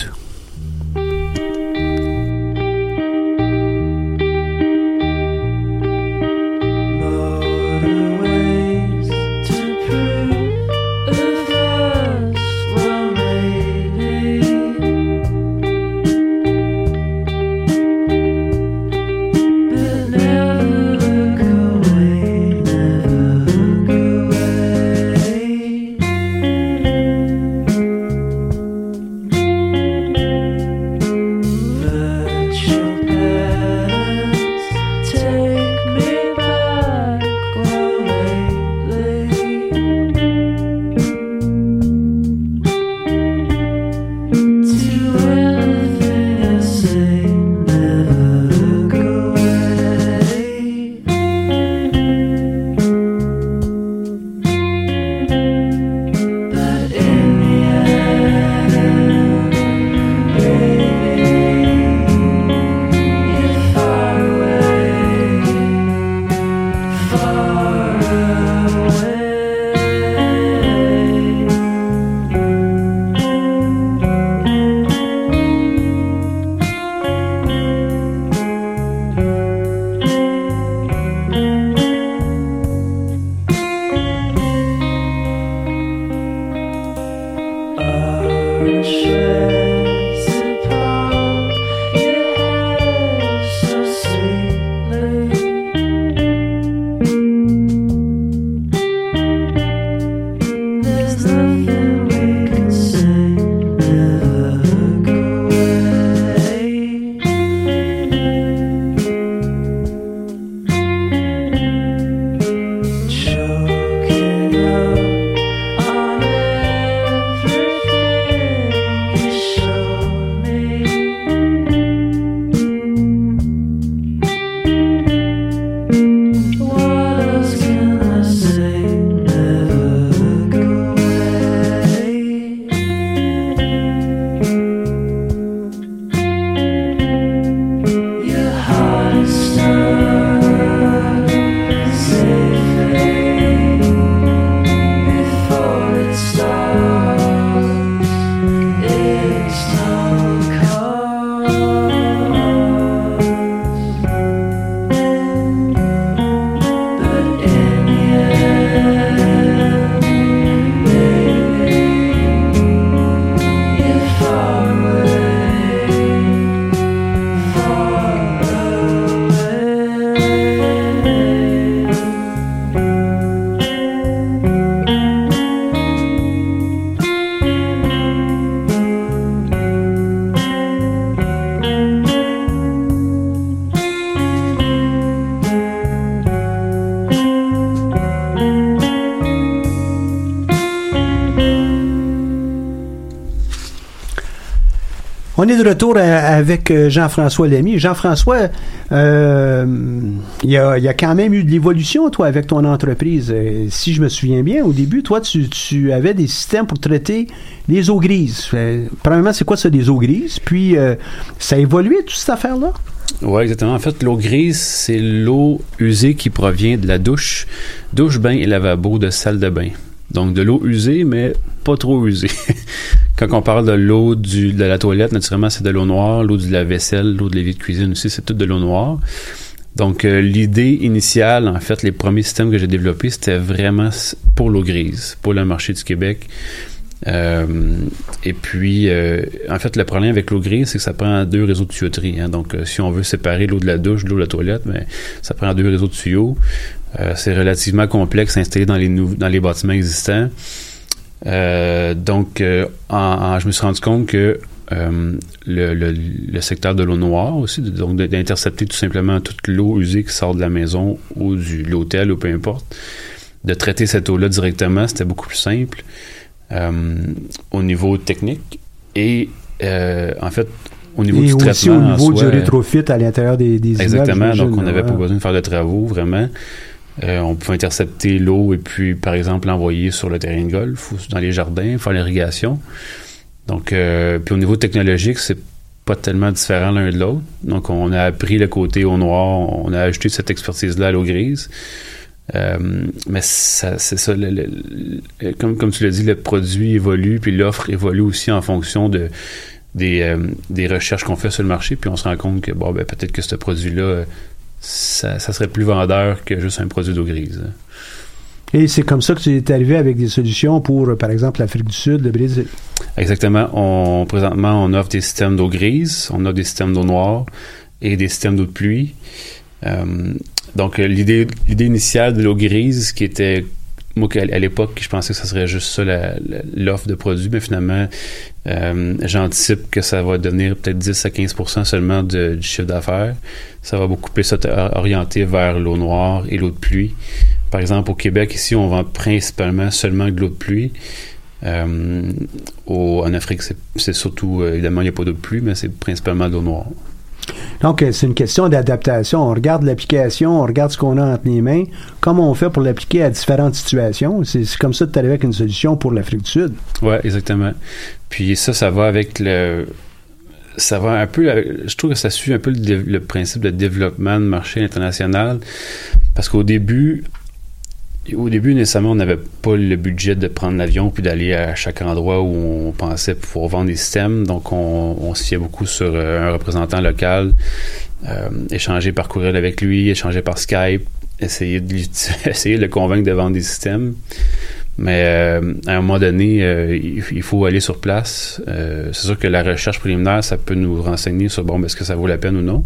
Est de retour avec euh, Jean-François Lamy. Jean-François, euh, il y, a, quand même eu de l'évolution, toi, avec ton entreprise. Euh, si je me souviens bien, au début, toi, tu, avais des systèmes pour traiter les eaux grises. Premièrement, c'est quoi ça, des eaux grises? Puis, ça a évolué, toute cette affaire-là? Oui, exactement. En fait, l'eau grise, c'est l'eau usée qui provient de la douche, douche, bain et lavabo de salle de bain. Donc, de l'eau usée, mais pas trop usée. Quand on parle de l'eau de la toilette, naturellement, c'est de l'eau noire. L'eau de la vaisselle, l'eau de l'évier de cuisine aussi, c'est tout de l'eau noire. Donc, euh, l'idée initiale, en fait, les premiers systèmes que j'ai développés, c'était vraiment pour l'eau grise, pour le marché du Québec. Euh, et puis, euh, en fait, le problème avec l'eau grise, c'est que ça prend deux réseaux de tuyauterie. Hein. Donc, euh, si on veut séparer l'eau de la douche de l'eau de la toilette, ben, ça prend deux réseaux de tuyaux. Euh, c'est relativement complexe à installer dans les, dans les bâtiments existants. Donc, en, je me suis rendu compte que le, le, le, secteur de l'eau noire aussi, donc d'intercepter tout simplement toute l'eau usée qui sort de la maison ou de l'hôtel ou peu importe, de traiter cette eau-là directement, c'était beaucoup plus simple. Euh, au niveau technique et euh, en fait au niveau du traitement. aussi au niveau du rétrofit à l'intérieur des, des Exactement, donc on n'avait pas besoin de faire de travaux vraiment. Euh, on pouvait intercepter l'eau et puis, par exemple, l'envoyer sur le terrain de golf ou dans les jardins, faire l'irrigation. Donc, puis au niveau technologique, c'est pas tellement différent l'un de l'autre. Donc, on a appris le côté au noir, on a ajouté cette expertise-là à l'eau grise. Euh, mais c'est ça, comme, comme tu l'as dit, le produit évolue, puis l'offre évolue aussi en fonction de, des, euh, des recherches qu'on fait sur le marché, puis on se rend compte que bon, ben, peut-être que ce produit-là, ça, ça, serait plus vendeur que juste un produit d'eau grise. Et c'est comme ça que tu es arrivé avec des solutions pour, par exemple, l'Afrique du Sud, le Brésil. Exactement. On, présentement, on offre des systèmes d'eau grise, on a des systèmes d'eau noire et des systèmes d'eau de pluie. Euh, donc, euh, l'idée initiale de l'eau grise, qui était moi, à l'époque, je pensais que ça serait juste ça, l'offre de produits, mais finalement, euh, j'anticipe que ça va devenir peut-être 10 à 15% seulement de, du chiffre d'affaires. Ça va beaucoup plus orienter vers l'eau noire et l'eau de pluie. Par exemple, au Québec, ici, on vend principalement seulement de l'eau de pluie. Euh, en Afrique, c'est, surtout, évidemment, il n'y a pas d'eau de pluie, mais c'est principalement de l'eau noire. Donc, euh, c'est une question d'adaptation. On regarde l'application, on regarde ce qu'on a entre les mains, comment on fait pour l'appliquer à différentes situations. C'est comme ça que tu arrives avec une solution pour l'Afrique du Sud. Oui, exactement. Puis ça, ça va avec le ça va un peu, je trouve que ça suit un peu le, principe de développement de marché international, parce qu'au début, au début, nécessairement, on n'avait pas le budget de prendre l'avion puis d'aller à chaque endroit où on pensait pouvoir vendre des systèmes. Donc, on, se fiait beaucoup sur euh, un représentant local, euh, échanger par courriel avec lui, échanger par Skype, essayer de, essayer de le convaincre de vendre des systèmes. Mais euh, à un moment donné, il, faut aller sur place. c'est sûr que la recherche préliminaire, ça peut nous renseigner sur bon, est-ce que ça vaut la peine ou non.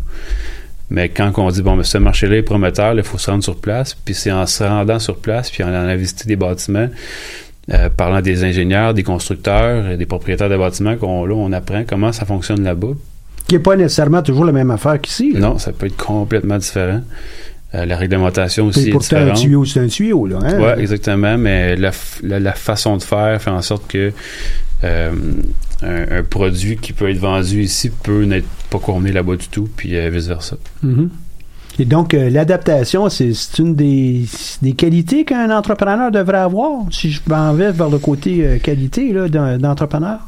Mais quand on dit, bon, mais ce marché-là est prometteur, il faut se rendre sur place. Puis c'est en se rendant sur place, puis en allant visiter des bâtiments, euh, parlant des ingénieurs, des constructeurs, et des propriétaires de bâtiments, qu'on là, on apprend comment ça fonctionne là-bas. Qui n'est pas nécessairement toujours la même affaire qu'ici. Non, ça peut être complètement différent. Euh, la réglementation aussi est différente. un tuyau, c'est un tuyau, là. Hein? Oui, exactement, mais la, la, façon de faire fait en sorte que euh, un, produit qui peut être vendu ici peut n'être pas convenu là-bas du tout, puis euh, vice-versa. Mm-hmm. Et donc, euh, l'adaptation, c'est une des, des qualités qu'un entrepreneur devrait avoir, si je m'en vais vers le côté euh, qualité d'entrepreneur?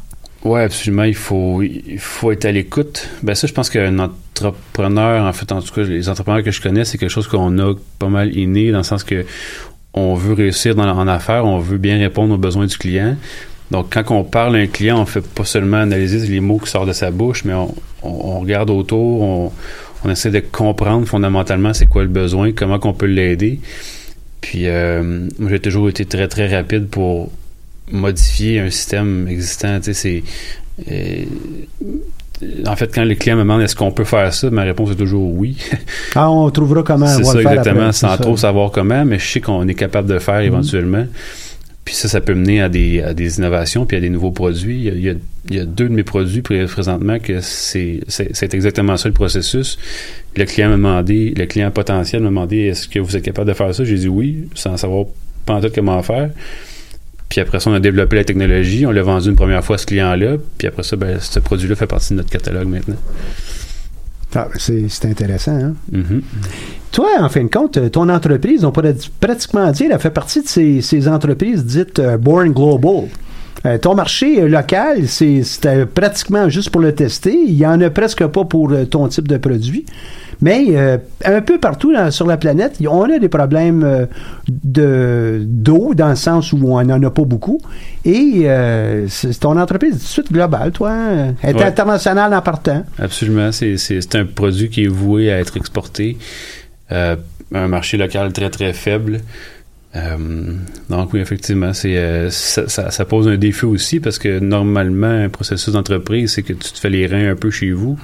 Oui, absolument. Il faut, il faut être à l'écoute. Ben ça, je pense qu'un entrepreneur, en fait, en tout cas, les entrepreneurs que je connais, c'est quelque chose qu'on a pas mal inné, dans le sens que on veut réussir dans, en affaires, on veut bien répondre aux besoins du client. Donc, quand on parle à un client, on fait pas seulement analyser les mots qui sortent de sa bouche, mais on, regarde autour, on, essaie de comprendre fondamentalement c'est quoi le besoin, comment qu'on peut l'aider. Puis, euh, moi, j'ai toujours été très, très rapide pour modifier un système existant. Tu sais, c'est... Euh, en fait, quand les clients me demandent est-ce qu'on peut faire ça, ma réponse est toujours oui. ah, on trouvera comment. C'est ça, exactement, sans trop savoir comment, mais je sais qu'on est capable de le faire mhm. éventuellement. Puis ça, ça peut mener à des, à des innovations puis à des nouveaux produits. Il y a, il y a, deux de mes produits présentement que c'est, c'est, exactement ça le processus. Le client m'a demandé, le client potentiel m'a demandé est-ce que vous êtes capable de faire ça? J'ai dit oui, sans savoir pas en tout comment faire. Puis après ça, on a développé la technologie, on l'a vendu une première fois à ce client-là, puis après ça, ben, ce produit-là fait partie de notre catalogue maintenant. Ah, c'est intéressant. Hein? Mm-hmm. Toi, en fin de compte, ton entreprise, on pourrait pratiquement dire, elle fait partie de ces, entreprises dites euh, Born Global. Euh, ton marché euh, local, c'est pratiquement juste pour le tester. Il n'y en a presque pas pour ton type de produit. Mais euh, un peu partout dans- sur la planète, on a des problèmes euh, de d'eau, dans le sens où on n'en a pas beaucoup. Et euh, c'est ton entreprise est tout de suite globale, toi. hein? Elle est Ouais. internationale en partant. Absolument. C'est, un produit qui est voué à être exporté. Euh, un marché local très, très faible. Euh, donc oui, effectivement, c'est, euh, ça, ça- ça pose un défi aussi parce que normalement, un processus d'entreprise, c'est que tu te fais les reins un peu chez vous.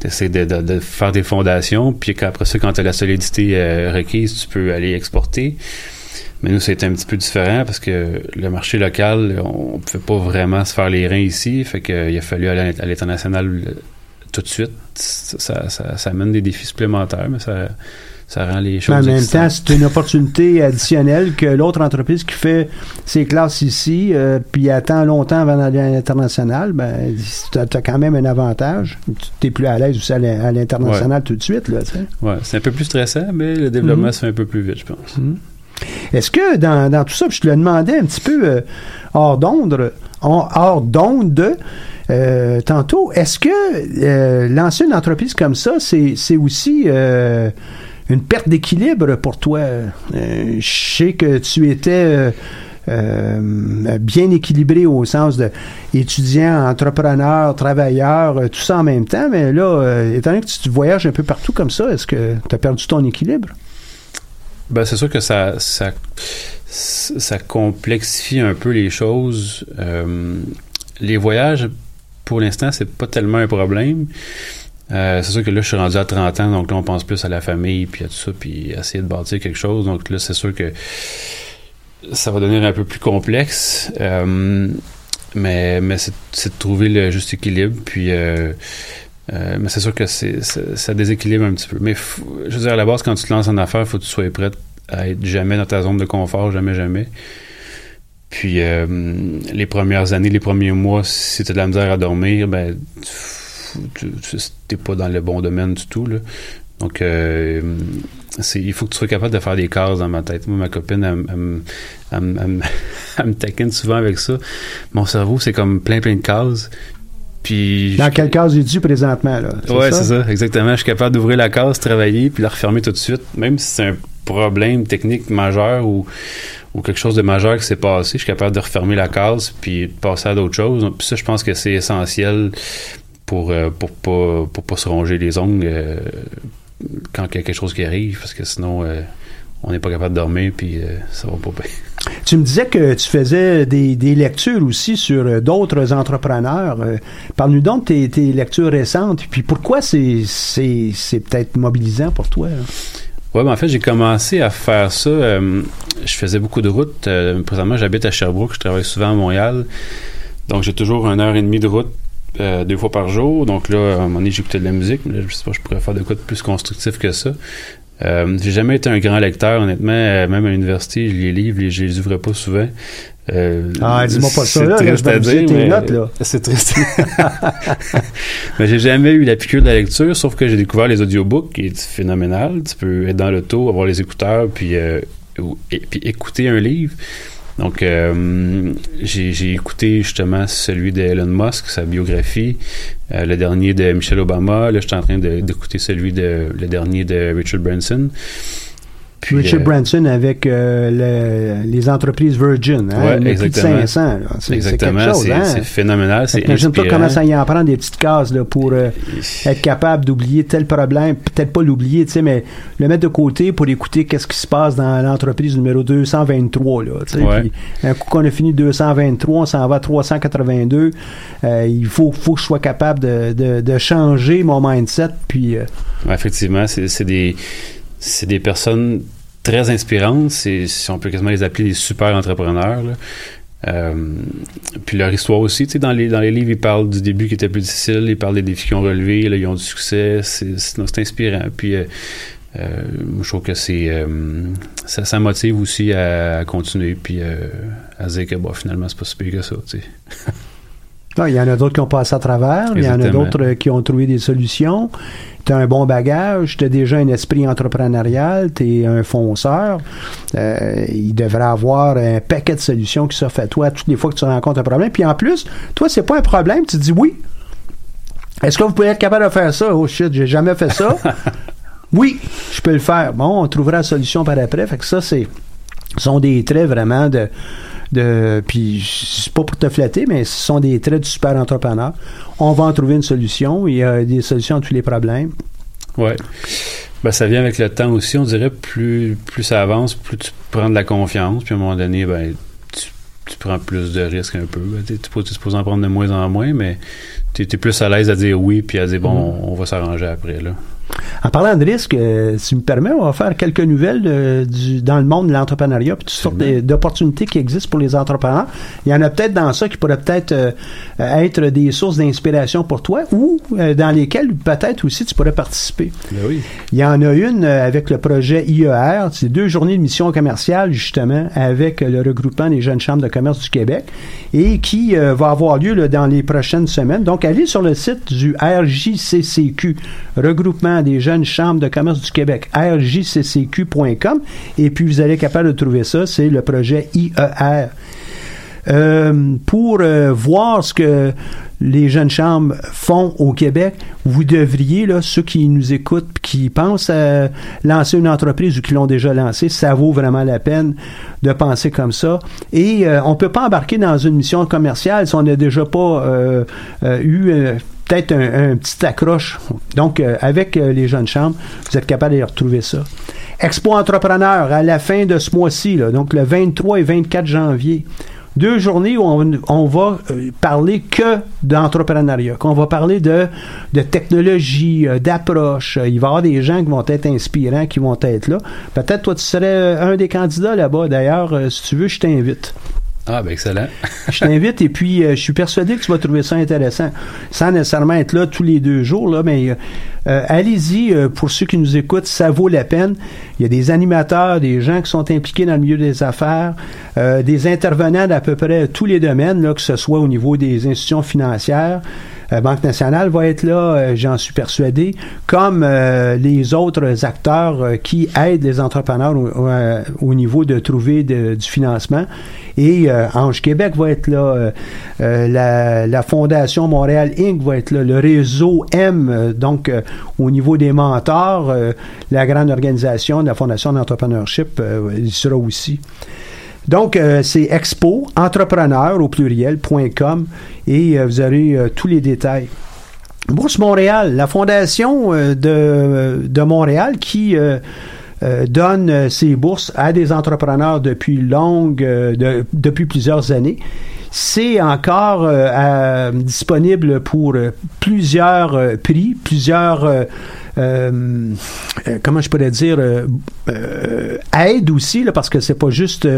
Tu essaies de, de- de faire des fondations, puis qu'après ça, quand tu as la solidité euh, requise, tu peux aller exporter. Mais nous, c'était un petit peu différent parce que le marché local, on ne pouvait pas vraiment se faire les reins ici. Fait qu'il a fallu aller à l'international tout de suite. Ça, ça, ça amène des défis supplémentaires, mais ça, ça rend les choses Mais en même existantes. temps, c'est une opportunité additionnelle que l'autre entreprise qui fait ses classes ici, euh, puis attend longtemps avant d'aller à l'international, ben, tu as, quand même un avantage. Tu es plus à l'aise aussi à l'in- à l'international tout de suite. Ouais, c'est un peu plus stressant, mais le développement Mhm. se fait un peu plus vite, je pense. Est-ce que dans, dans tout ça, puis je te le demandais un petit peu euh, hors d'onde, hors d'onde, euh, tantôt, est-ce que euh, lancer une entreprise comme ça, c'est c'est aussi une perte d'équilibre pour toi? Euh, je sais que tu étais euh, euh, bien équilibré au sens de étudiant, entrepreneur, travailleur, tout ça en même temps, mais là, étant donné que tu voyages un peu partout comme ça, est-ce que tu as perdu ton équilibre? Ben, c'est sûr que ça, ça, ça complexifie un peu les choses. Les voyages, pour l'instant, c'est pas tellement un problème. Euh, c'est sûr que là, je suis rendu à 30 ans, donc là, on pense plus à la famille, puis à tout ça, puis essayer de bâtir quelque chose. Donc là, c'est sûr que ça va devenir un peu plus complexe. Euh, mais mais c'est, de trouver le juste équilibre, puis... euh, mais c'est sûr que ça, déséquilibre un petit peu. Mais je veux dire, à la base, quand tu te lances en affaires, faut que tu sois prêt à être jamais dans ta zone de confort, jamais, jamais. Puis les premières années, les premiers mois, si tu de la misère à dormir, ben n'es pas dans le bon domaine du tout. Là. Donc, euh, il faut que tu sois capable de faire des cases dans ma tête. Moi, ma copine, elle, elle me- elle elle taquine souvent avec ça. Mon cerveau, c'est comme plein, plein de cases. Puis Dans je- quel cas es-tu présentement? Là? Ouais, c'est ça, exactement. Je suis capable d'ouvrir la case, travailler, puis la refermer tout de suite, même si c'est un problème technique majeur ou, ou quelque chose de majeur qui s'est passé, je suis capable de refermer la case puis de passer à d'autres choses. Puis ça, je pense que c'est essentiel pour euh, pour pas pour pas se ronger les ongles euh, quand il y a quelque chose qui arrive, parce que sinon euh, on n'est pas capable de dormir puis ça va pas bien. Tu me disais que tu faisais des, des lectures aussi sur d'autres entrepreneurs. Parle-nous donc de tes, tes lectures récentes, puis pourquoi c'est c'est c'est peut-être mobilisant pour toi? là? Ouais, ben en fait, j'ai commencé à faire ça. euh, je faisais beaucoup de routes. Euh, présentement, j'habite à Sherbrooke. Je travaille souvent à Montréal. Donc, j'ai toujours une heure et demie de route euh, deux fois par jour. Donc là, à un moment donné, j'écoutais de la musique. Mais là, je sais pas, je pourrais faire de quoi de plus constructif que ça. Euh, j'ai jamais été un grand lecteur, honnêtement. Euh, même à l'université, les livres, je les ouvrais pas souvent. Euh, Ah, dis-moi pas ça, c'est là, triste je à dire, tes mais notes, là. C'est triste. mais j'ai jamais eu la piqûre de la lecture, sauf que j'ai découvert les audiobooks, qui est phénoménal. Tu peux être dans l'auto, avoir les écouteurs, puis, euh, et, puis écouter un livre. Donc, euh, j'ai écouté justement celui d'Elon Musk, sa biographie, euh, le dernier de Michelle Obama. Là, je suis en train d'écouter celui de le dernier de Richard Branson. Puis, Richard euh, Branson avec euh, le- les entreprises Virgin. Hein? Ouais, plus de exactement. 500. là. C'est- quelque chose, c'est hein? c'est phénoménal, c'est Imagine-toi comment ça y en prend des petites cases là, pour euh, être capable d'oublier tel problème, peut-être pas l'oublier, tu sais, mais le mettre de côté pour écouter qu'est-ce qui se passe dans l'entreprise numéro 223. Là. Ouais. Puis, un coup qu'on a fini 223, on s'en va à 382. Euh, il faut, faut que je sois capable de, de, de changer mon mindset. Puis, euh, Ouais, effectivement, c'est c'est des, c'est des personnes très inspirantes. C'est, si on peut quasiment les appeler des super entrepreneurs. Euh, puis leur histoire aussi, dans les, dans les livres, ils parlent du début qui était plus difficile, ils parlent des défis qu'ils ont relevés, ils ont du succès, c'est, inspirant. Puis euh, euh, je trouve que c'est ça, motive aussi à, continuer, puis à dire que bon, finalement, c'est pas si pire que ça. là, il y en a d'autres qui ont passé à travers, il y en a d'autres euh, qui ont trouvé des solutions. Tu as un bon bagage, tu as déjà un esprit entrepreneurial, tu es un fonceur. Euh, il devrait avoir un paquet de solutions qui s'offrent à toi toutes les fois que tu rencontres un problème. Puis en plus, toi, c'est pas un problème, tu dis oui. Est-ce que vous pouvez être capable de faire ça? Oh shit, j'ai jamais fait ça. oui, je peux le faire. Bon, on trouvera la solution par après. Fait que ça, c'est sont des traits vraiment de de puis c'est pas pour te flatter mais ce sont des traits du super entrepreneur. On va en trouver une solution, il y a des solutions à tous les problèmes. Ouais. Ben, ça vient avec le temps aussi, on dirait plus plus ça avance, plus tu prends de la confiance, puis à un moment donné ben tu, tu prends plus de risques un peu. Tu es supposé en prendre de moins en moins, mais tu es, plus à l'aise à dire oui puis à dire bon, Mm-hmm. on, on va s'arranger après là. En parlant de risque, euh, si tu me permets, on va faire quelques nouvelles euh, du, dans le monde de l'entrepreneuriat, puis toutes sortes d'opportunités qui existent pour les entrepreneurs. Il y en a peut-être dans ça qui pourraient peut-être euh, être des sources d'inspiration pour toi, ou euh, dans lesquelles peut-être aussi tu pourrais participer. Ben oui. Il y en a une avec le projet IER, c'est deux journées de mission commerciale justement avec le regroupement des jeunes chambres de commerce du Québec et qui va avoir lieu là, dans les prochaines semaines. Donc allez sur le site du RJCCQ, regroupement des jeunes chambres de commerce du Québec, rjccq.com et puis vous allez être capable de trouver ça, c'est le projet IER. Euh, pour euh, voir ce que les jeunes chambres font au Québec, vous devriez, là, ceux qui nous écoutent, qui pensent à lancer une entreprise ou qui l'ont déjà lancée, ça vaut vraiment la peine de penser comme ça. Et euh, on peut pas embarquer dans une mission commerciale si on n'a déjà pas euh, euh, eu euh, peut-être un, petit accroche. Donc, euh, avec euh, les jeunes chambres, vous êtes capable de retrouver ça. Expo Entrepreneur à la fin de ce mois-ci, donc le 23 et 24 janvier. Deux journées où on, va euh, parler que d'entrepreneuriat, qu'on va parler de, de technologie, d'approche. Il va y avoir des gens qui vont être inspirants, qui vont être là. Peut-être toi, tu serais un des candidats là-bas. D'ailleurs, si tu veux, je t'invite. Ah ben excellent. Je t'invite et puis euh, je suis persuadé que tu vas trouver ça intéressant. Sans nécessairement être là tous les deux jours, là, mais euh, allez-y euh, pour ceux qui nous écoutent, ça vaut la peine. Il y a des animateurs, des gens qui sont impliqués dans le milieu des affaires, des intervenants d'à peu près tous les domaines, là, que ce soit au niveau des institutions financières. Banque nationale va être là, j'en suis persuadé, comme les autres acteurs qui aident les entrepreneurs au, au, au niveau de trouver du financement. Et euh, Ange Québec va être là, euh, euh, la, la Fondation Montréal Inc. va être là, le réseau M, donc au niveau des mentors, la grande organisation de la Fondation d'entrepreneurship, il sera aussi. Donc, euh, c'est expo, entrepreneur au pluriel.com et euh, vous aurez tous les détails. Bourse Montréal, la fondation de, de Montréal qui euh, donne euh, ses bourses à des entrepreneurs depuis longue, euh, de- depuis plusieurs années. C'est encore disponible pour plusieurs prix, plusieurs euh, comment je pourrais dire aussi là, parce que c'est pas juste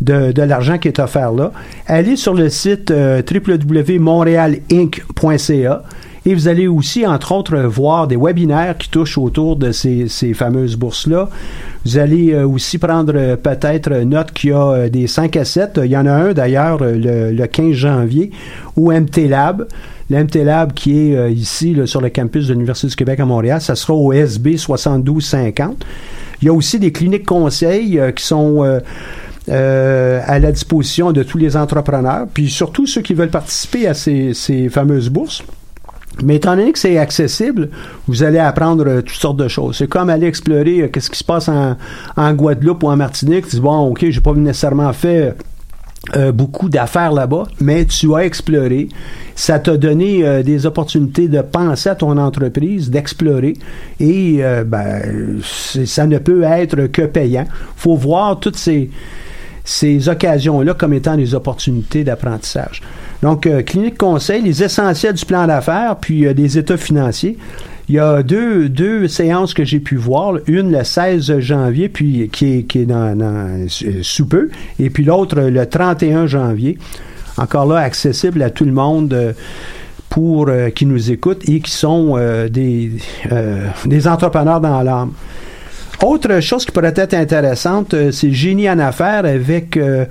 de, l'argent qui est offert là. Allez sur le site www.montrealinc.ca et vous allez aussi, entre autres, voir des webinaires qui touchent autour de ces, ces fameuses bourses-là. Vous allez euh, aussi prendre euh, peut-être note qu'il y a euh, des 5 à 7. Il y en a un d'ailleurs euh, le, le 15 janvier au MT Lab. Le MT Lab qui est euh, ici là, sur le campus de l'Université du Québec à Montréal, ça sera au SB 7250. Il y a aussi des cliniques conseils euh, qui sont euh, euh, à la disposition de tous les entrepreneurs, puis surtout ceux qui veulent participer à ces, ces fameuses bourses. Mais étant donné que c'est accessible, vous allez apprendre euh, toutes sortes de choses. C'est comme aller explorer euh, qu'est-ce qui se passe en, Guadeloupe ou en Martinique. Tu dis, bon, OK, j'ai pas nécessairement fait euh, beaucoup d'affaires là-bas, mais tu as exploré. Ça t'a donné des opportunités de penser à ton entreprise, d'explorer, et ben, ça ne peut être que payant. faut voir toutes ces, ces occasions-là comme étant des opportunités d'apprentissage. Donc, euh, clinique conseil, les essentiels du plan d'affaires, puis euh, des états financiers. Il y a deux, deux séances que j'ai pu voir. Une le 16 janvier, puis qui est, qui est dans, dans- euh, sous peu, et puis l'autre le 31 janvier. Encore là, accessible à tout le monde. euh, pour euh, qui nous écoutent et qui sont des, des entrepreneurs dans l'âme. Autre chose qui pourrait être intéressante, euh, c'est Génie en affaires avec euh,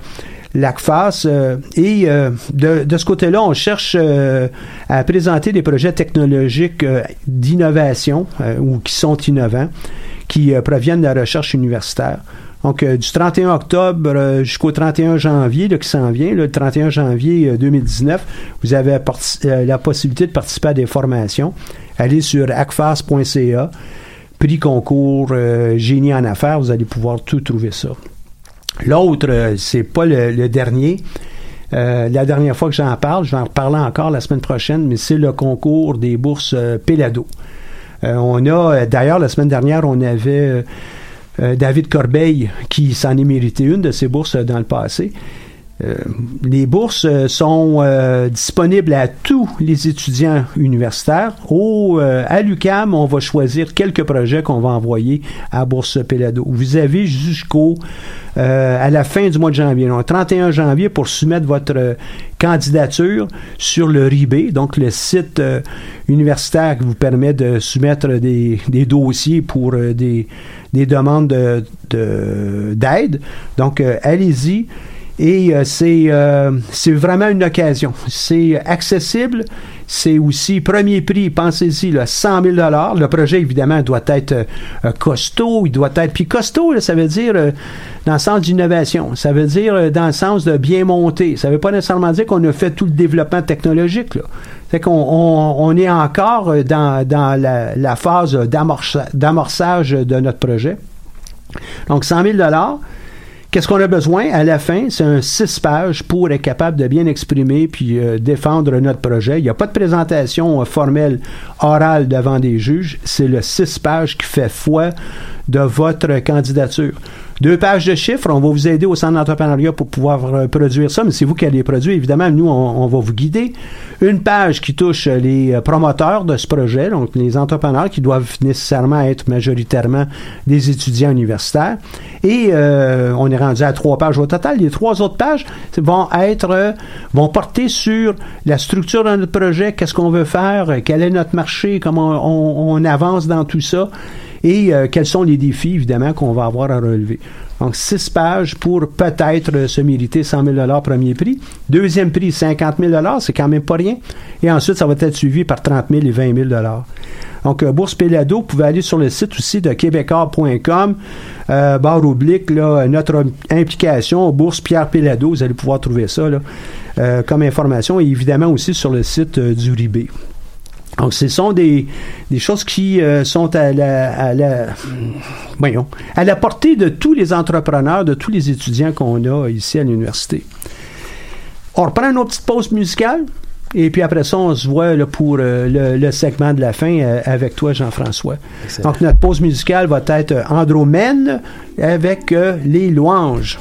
l'ACFAS. euh, et euh, de, de ce côté-là, on cherche euh, à présenter des projets technologiques euh, d'innovation ou qui sont innovants, qui proviennent de la recherche universitaire. Donc, euh, du 31 octobre euh, jusqu'au 31 janvier, là, qui s'en vient, le 31 janvier 2019, vous avez la possibilité de participer à des formations. Allez sur acfas.ca, prix concours génie en affaires, vous allez pouvoir tout trouver ça. L'autre, c'est pas le, dernier. la dernière fois que j'en parle, je vais en reparler encore la semaine prochaine, mais c'est le concours des bourses Pelado. on a, d'ailleurs, la semaine dernière, on avait euh, David Corbeil, qui s'en est mérité une de ces bourses dans le passé. Euh, les bourses euh, sont disponibles à tous les étudiants universitaires. Au, à l'UCAM, on va choisir quelques projets qu'on va envoyer à Bourse Pelado. Vous avez jusqu'au à la fin du mois de janvier, donc 31 janvier, pour soumettre votre candidature sur le RIB, donc le site universitaire qui vous permet de soumettre des, des dossiers pour des des demandes d'aide. De, d'aide. Donc, euh, allez-y. Et euh, c'est euh, c'est vraiment une occasion. C'est accessible. C'est aussi premier prix, pensez-y, 100 000 Le projet, évidemment, doit être costaud. Il doit être... Puis costaud, ça veut dire dans le sens d'innovation. Ça veut dire dans le sens de bien monter. Ça ne veut pas nécessairement dire qu'on a fait tout le développement technologique. Là. C'est qu'on on, est encore dans, dans la, la phase d'amorçage de notre projet. Donc, 100 000 Qu'est-ce qu'on a besoin? À la fin? C'est un six pages pour être capable de bien exprimer puis euh, défendre notre projet. Il n'y a pas de présentation euh, formelle orale devant des juges. C'est le six pages qui fait foi de votre candidature. Deux pages de chiffres, on va vous aider au centre d'entrepreneuriat pour pouvoir euh, produire ça, mais c'est vous qui allez produire. Évidemment, nous, on, va vous guider. Une page qui touche les euh, promoteurs de ce projet, donc les entrepreneurs qui doivent nécessairement être majoritairement des étudiants universitaires. Et euh, on est rendu à trois pages au total. Les trois autres pages vont être, vont porter sur la structure de notre projet, qu'est-ce qu'on veut faire, quel est notre marché, comment on avance dans tout ça et euh, quels sont les défis, évidemment, qu'on va avoir à relever. Donc, six pages pour peut-être se mériter 100 000 premier prix. Deuxième prix, 50 000 c'est quand même pas rien. Et ensuite, ça va être suivi par 30 000 et 20 000 donc, euh, Bourse Pelado, vous pouvez aller sur le site aussi de québécois.com, euh, barre oblique, notre implication, Bourse Pierre Pelado, vous allez pouvoir trouver ça comme information, et évidemment aussi sur le site du RIB. Donc, ce sont des, choses qui euh, sont à la, à la, voyons, à la portée de tous les entrepreneurs, de tous les étudiants qu'on a ici à l'université. On reprend notre petite pause musicale. Et puis après ça, on se voit là, pour euh, le, segment de la fin euh, avec toi, Jean-François. Donc, notre pause musicale va être Andromène avec les louanges.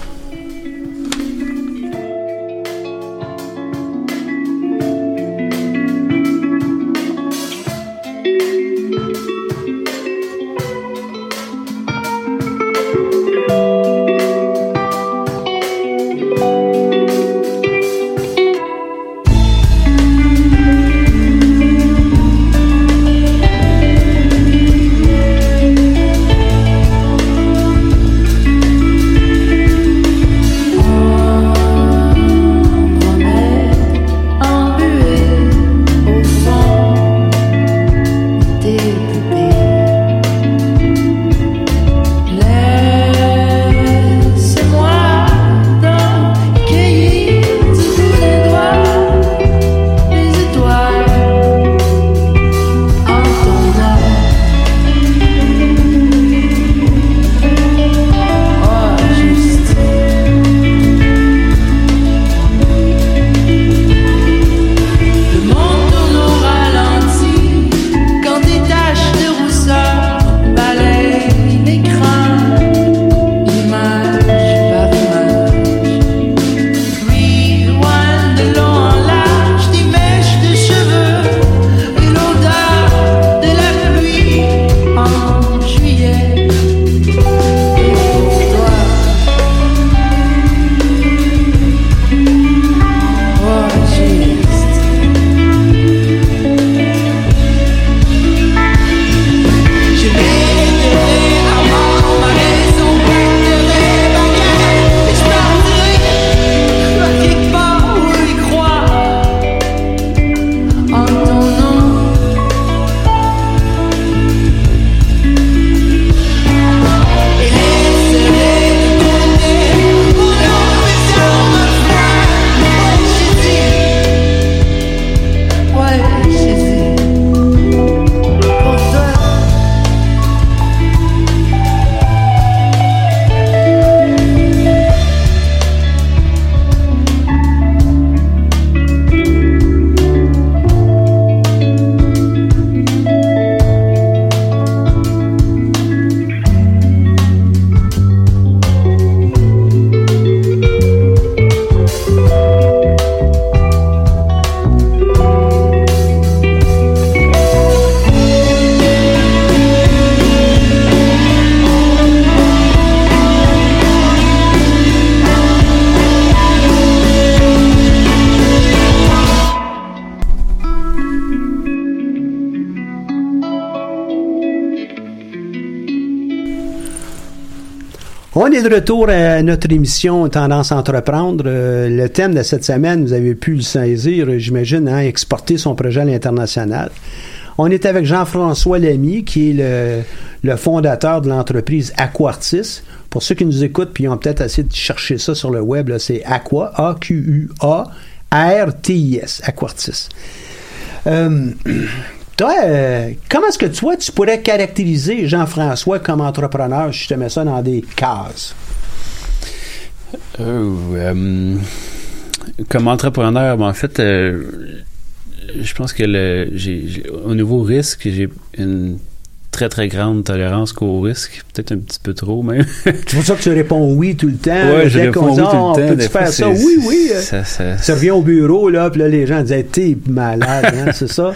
On est de retour à notre émission Tendance à entreprendre. Euh, le thème de cette semaine, vous avez pu le saisir, j'imagine, hein, exporter son projet à l'international. On est avec Jean-François Lamy, qui est le, fondateur de l'entreprise Aquartis. Pour ceux qui nous écoutent, puis ont peut-être essayé de chercher ça sur le web, c'est Aqua, A-Q-U-A, R-T-I-S, Aquartis. Euh, toi, euh, comment est-ce que toi, tu pourrais caractériser Jean-François comme entrepreneur? Si je te mets ça dans des cases? Euh, euh, comme entrepreneur, ben, en fait, je pense que le, au niveau risque, j'ai une très très grande tolérance qu'au risque, peut-être un petit peu trop même. C'est pour ça que tu réponds oui tout le temps. ouais, je réponds oui tout Ah, le temps. Peux-tu Des fois, faire ça? Oui, oui. Ça, ça, Ça revient au bureau, là, puis là, les gens disaient, t'es malade, hein, c'est ça?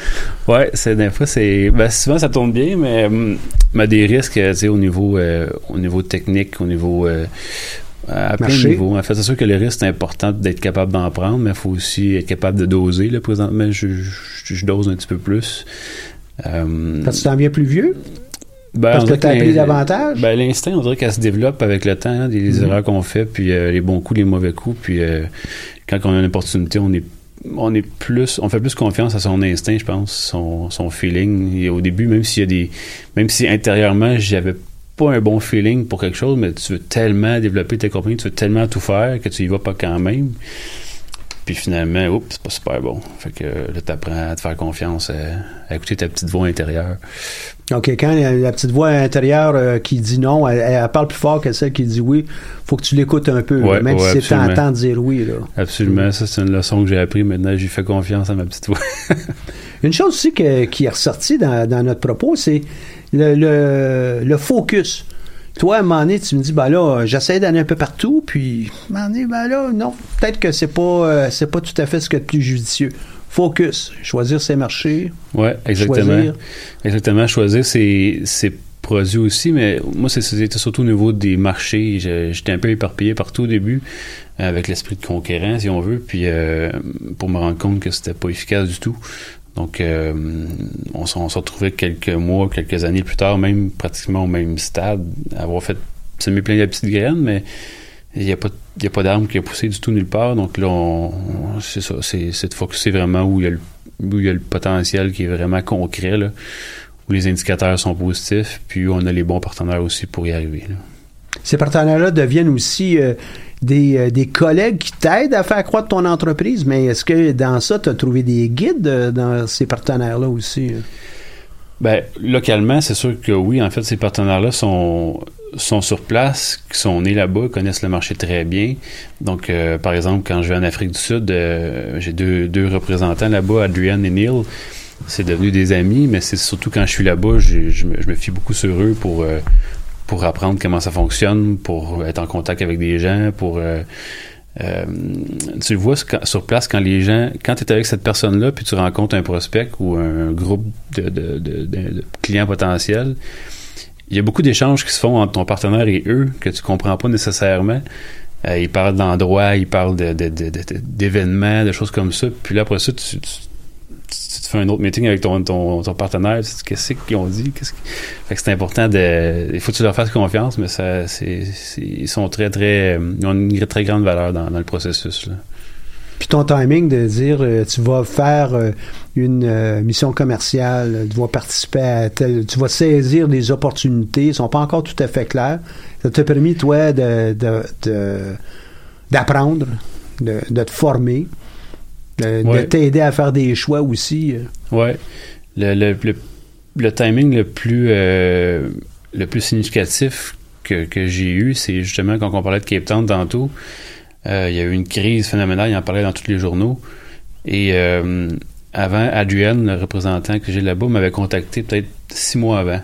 Ouais, c'est des fois c'est ben, souvent ça tourne bien mais hum, mais des risques euh, tu sais au niveau euh, au niveau technique, au niveau euh, à plein de Marché. niveaux. En fait, c'est sûr que le risque c'est important d'être capable d'en prendre, mais il faut aussi être capable de doser là présentement, je, je, je dose un petit peu plus. Euh, Parce que tu t'en viens plus vieux? ben, Parce que dirait t'as appris davantage? Ben, l'instinct, on dirait qu'elle se développe avec le temps, hein, des Mhm. erreurs qu'on fait, puis euh, les bons coups, les mauvais coups, puis euh, quand on a une opportunité, on est on est plus on fait plus confiance à son instinct je pense son, son feeling et au début même s'il y a des même si intérieurement j'avais pas un bon feeling pour quelque chose mais tu veux tellement développer ta compagnie tu veux tellement tout faire que tu y vas pas quand même puis finalement oups c'est pas super bon fait que là t'apprends à te faire confiance à, à écouter ta petite voix intérieure OK, quand la, la petite voix intérieure euh, qui dit non, elle, elle parle plus fort que celle qui dit oui, faut que tu l'écoutes un peu, Ouais, même ouais, si tentant de dire oui. Là. absolument ça c'est une leçon que j'ai appris maintenant j'ai fait confiance à ma petite voix Une chose aussi que- qui est ressortie dans, dans notre propos, c'est le, le, le focus. Toi, à un moment donné, tu me dis, ben là, j'essaie d'aller un peu partout, puis à un moment donné, ben là, non, peut-être que c'est pas, euh, c'est pas tout à fait ce a de plus judicieux. Focus, choisir ses marchés, Ouais, exactement. choisir. Exactement. Choisir ses, ses produits aussi, mais moi, c'était surtout au niveau des marchés. J'étais un peu éparpillé partout au début, avec l'esprit de conquérant, si on veut, puis euh, pour me rendre compte que c'était pas efficace du tout. Donc, euh, on, s'est retrouvé quelques mois, quelques années plus tard, même pratiquement au même stade, avoir fait semer plein de petites graines, mais il n'y a pas, pas d'arbre qui a poussé du tout nulle part. Donc là, on, c'est ça, c'est de focuser vraiment où il y a le, où il y a le potentiel qui est vraiment concret, là, où les indicateurs sont positifs, puis où on a les bons partenaires aussi pour y arriver. Ces partenaires-là deviennent aussi euh, des, euh, des collègues qui t'aident à faire croître ton entreprise, mais est-ce que dans ça, tu as trouvé des guides euh, dans ces partenaires-là aussi? Ben, localement, c'est sûr que oui, en fait, ces partenaires-là sont, sont sur place, qui sont nés là-bas, connaissent le marché très bien. Donc, par exemple, quand je vais en Afrique du Sud, j'ai deux, deux représentants là-bas, Adrian et Neil. C'est devenu des amis, mais c'est surtout quand je suis là-bas, je, me, fie beaucoup sur eux pour, pour apprendre comment ça fonctionne, pour être en contact avec des gens, pour... euh, euh, tu vois sur- place quand les gens, quand tu es avec cette personne-là, puis tu rencontres un prospect ou un groupe de, clients potentiels, il y a beaucoup d'échanges qui se font entre ton partenaire et eux que tu comprends pas nécessairement. Euh, ils parlent d'endroits, ils parlent d'événements, de choses comme ça. Puis là, après ça, tu, tu- tu te fais un autre meeting avec ton, ton, partenaire. Tu Qu'est-ce qu'ils ont dit? Fait que c'est important de. Il faut que tu leur fasses confiance, mais ça, ils sont très, très. Ils ont une très grande valeur dans, le processus. Puis ton timing de dire euh, tu vas faire euh, une euh, mission commerciale, tu vas participer à tel, tu vas saisir des opportunités, ils sont pas encore tout à fait clairs. Ça t'a permis toi de d'apprendre, de te former, de, t'aider à faire des choix aussi. euh. Ouais. Le, le, le, le timing le plus, euh, le plus significatif que, que j'ai eu, c'est justement quand on parlait de Cape Town tantôt. euh, il y a eu une crise phénoménale, il en parlait dans tous les journaux. Et euh, avant, Adrian, le représentant que j'ai là-bas, m'avait contacté peut-être six mois avant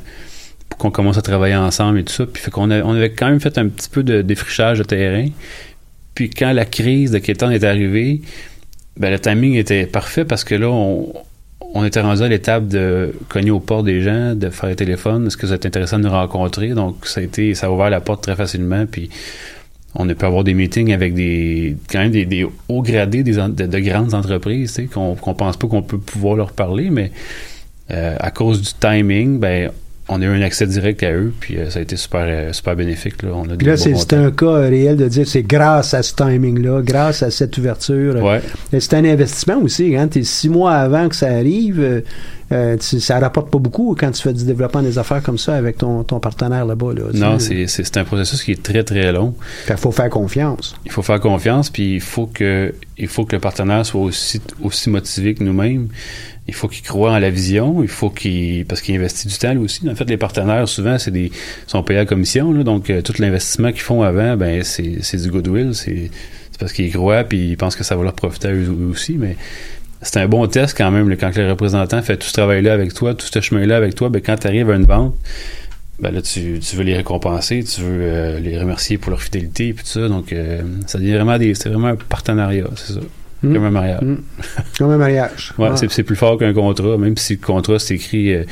pour qu'on commence à travailler ensemble et tout ça. Puis fait qu'on a- on avait quand même fait un petit peu de défrichage de terrain. Puis quand la crise de Cape Town est arrivée, ben, le timing était parfait parce que là, on, on était rendu à l'étape de cogner aux portes des gens, de faire le téléphone. Est-ce que vous êtes intéressé de nous rencontrer? Donc, ça a été, ça ouvert la porte très facilement. Puis, on a pu avoir des meetings avec des, quand même des, hauts gradés des, de, de grandes entreprises, tu sais, qu'on, qu'on pense pas qu'on peut pouvoir leur parler, mais euh, à cause du timing, ben, on a eu un accès direct à eux, puis euh, ça a été super, euh, super bénéfique. Là, on a là, c'est un cas réel de dire c'est grâce à ce timing-là, grâce à cette ouverture. Ouais. Et C'est un investissement aussi. Quand tu es six mois avant que ça arrive, euh, euh, tu- ça rapporte pas beaucoup quand tu fais du développement des affaires comme ça avec ton, ton partenaire là-bas. Là, Non, c'est un processus qui est très, très long. Qu'il faut faire confiance. Il faut faire confiance, puis il faut que, il faut que le partenaire soit aussi, aussi motivé que nous-mêmes. Il faut qu'il croit en la vision, il faut qu'il, parce qu'il investit du temps lui aussi. En fait, les partenaires, souvent, c'est des, sont payés à commission, là, donc euh, tout l'investissement qu'ils font avant, ben, c'est du goodwill, c'est parce qu'ils croient, puis ils pensent que ça va leur profiter à eux aussi, mais c'est un bon test quand même, là, quand le représentant fait tout ce travail-là avec toi, tout ce chemin-là avec toi, ben, quand tu arrives à une vente, ben là, tu, tu veux les récompenser, tu veux euh, les remercier pour leur fidélité, puis tout ça. Donc, euh, ça devient vraiment des, c'est vraiment un partenariat, c'est ça. Mm. Comme un mariage. Mm. Comme un mariage. Ouais, Ah. c'est, plus fort qu'un contrat, même si le contrat, c'est écrit. euh,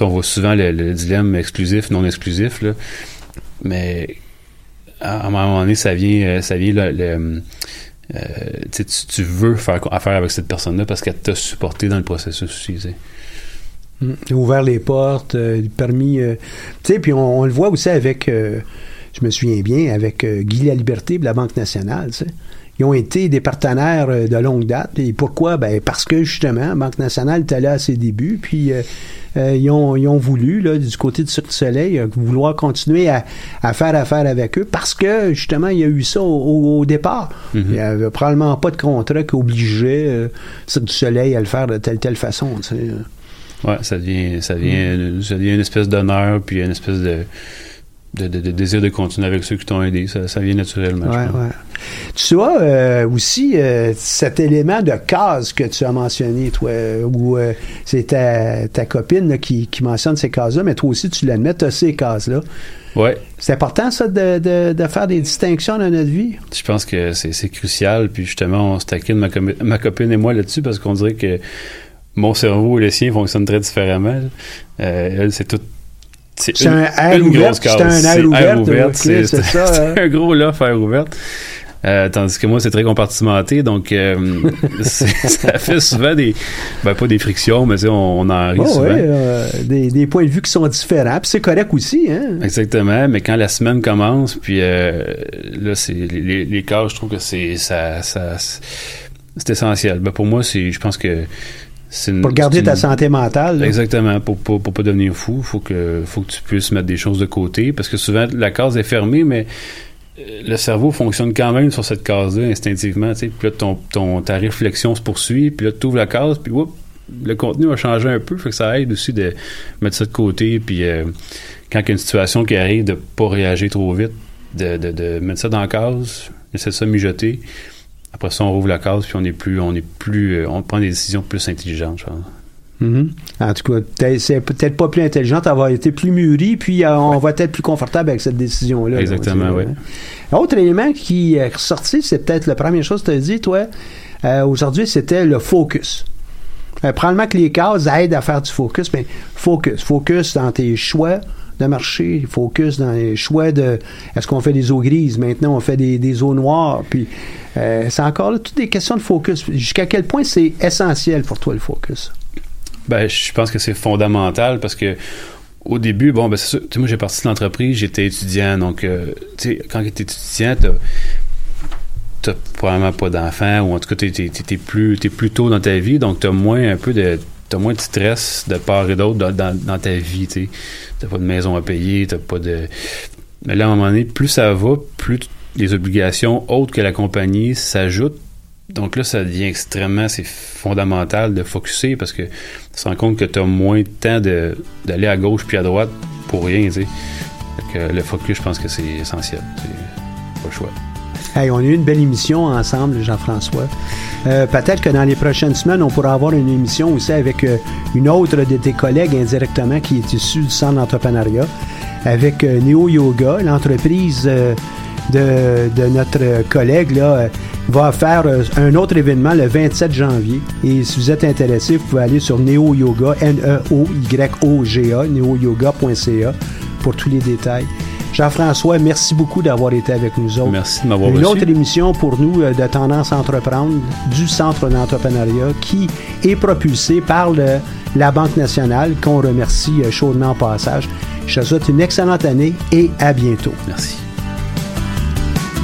on voit souvent le, le dilemme exclusif, non exclusif, là. Mais à, à un moment donné, ça vient, euh, ça vient le. le, euh, tu, veux faire affaire avec cette personne-là parce qu'elle t'a supporté dans le processus aussi. tu sais. Mm. Il a ouvert les portes, euh, permis. tu sais, puis on, on le voit aussi avec, je me souviens bien, avec euh, Guy La Liberté de la Banque nationale. tu sais. Ils ont été des partenaires euh, de longue date. Et pourquoi? Ben, parce que justement, la Banque nationale était là à ses débuts, puis euh, euh, ils, ont, ils ont voulu, là, du côté du Cirque du Soleil, euh, vouloir continuer à, à faire affaire avec eux parce que, justement, il y a eu ça au, au- au départ. Mhm. Il n'y avait probablement pas de contrat qui obligeait Cirque du Soleil à le faire de telle telle façon. tu sais. Ouais, ça devient, ça devient, ça devient une espèce d'honneur, puis une espèce de, de, de- de désir de continuer avec ceux qui t'ont aidé. Ça, ça vient naturellement. Ouais, ouais. Tu as euh, aussi euh, cet élément de case que tu as mentionné, toi, euh, où euh, c'est ta, ta copine là, qui, qui mentionne ces cases-là, mais toi aussi, tu l'admets, tu as ces cases-là. Ouais, C'est important, ça, de, de, de faire des distinctions dans notre vie? je pense que c'est c'est crucial. Puis justement, on se taquine, ma, ma copine et moi, là-dessus, parce qu'on dirait que mon cerveau et le sien fonctionnent très différemment. Elle, c'est tout. C'est une- un air une ouvert, grosse c'est un air ouvert, ouverte, c'est c'est ça, c'est hein. un gros air ouverte. Euh, tandis que moi, c'est très compartimenté, donc euh, ça fait souvent des, ben pas des frictions, mais on, on en rit Oh, souvent. ouais, euh, des, des points de vue qui sont différents. Puis c'est correct aussi, hein? Exactement, mais quand la semaine commence, puis euh, là, c'est les, les, cas, je trouve que c'est ça, ça c'est essentiel. Ben, pour moi, c'est, je pense que une- Pour garder ta santé mentale. là. Exactement, pour, pour, pour pas devenir fou, faut que faut que tu puisses mettre des choses de côté, parce que souvent la case est fermée, mais euh, le cerveau fonctionne quand même sur cette case-là instinctivement. Puis là, ton, ton, ta réflexion se poursuit, puis là, tu ouvres la case, puis whoop, le contenu a changé un peu, fait que ça aide aussi de mettre ça de côté, puis euh, quand il y a une situation qui arrive, de pas réagir trop vite, de, de, de mettre ça dans la case, laisser ça mijoter. Après ça, on rouvre la case, puis on est plus, on est plus, euh, on prend des décisions plus intelligentes, je pense. Mhm. En tout cas, c'est peut-être pas plus intelligente, avoir été plus mûri, puis euh, on va être plus confortable avec cette décision-là. là, Exactement, va oui. hein. Autre élément qui est ressorti, c'est peut-être la première chose que tu as dit, toi, euh, aujourd'hui, c'était le focus. Euh, probablement que les cases aident à faire du focus, mais focus. Focus dans tes choix de marché, focus dans les choix de est-ce qu'on fait des eaux grises, maintenant on fait des, des eaux noires, puis euh, c'est encore là toutes des questions de focus. Jusqu'à quel point c'est essentiel pour toi le focus? Ben, je pense que c'est fondamental parce que au début, bon, ben, c'est sûr, moi, j'ai parti de l'entreprise, j'étais étudiant, donc, euh, tu sais, quand tu es étudiant, t'as t'as probablement pas d'enfants, ou en tout cas, t'es, t'es, t'es plus, t'es plus tôt dans ta vie, donc t'as moins un peu de, t'as moins de stress de part et d'autre dans, ta vie, tu. T'as pas de maison à payer, t'as pas de... Mais là, à un moment donné, plus ça va, plus les obligations autres que la compagnie s'ajoutent, donc là, ça devient extrêmement, c'est fondamental de focuser parce que tu te rends compte que tu as moins de temps d'aller à gauche puis à droite pour rien, tu le focus, je pense que c'est essentiel. C'est pas le choix. Hey, on a eu une belle émission ensemble, Jean-François. Euh, Peut-être que dans les prochaines semaines, on pourra avoir une émission aussi avec euh, une autre de tes collègues indirectement qui est issue du centre d'entrepreneuriat, avec euh, Neo Yoga, l'entreprise euh, de, de notre collègue là, va faire un autre événement le 27 janvier. Et si vous êtes intéressé, vous pouvez aller sur Neo Yoga, E N-E-O-Y-O-G-A, neoyoga.ca pour tous les détails. Jean-François, merci beaucoup d'avoir été avec nous autres. Merci de m'avoir Une reçu. autre émission pour nous euh, de Tendance à entreprendre du Centre d'entrepreneuriat qui est propulsée par le la Banque nationale, qu'on remercie euh, chaudement au passage. Je te souhaite une excellente année et à bientôt. Merci.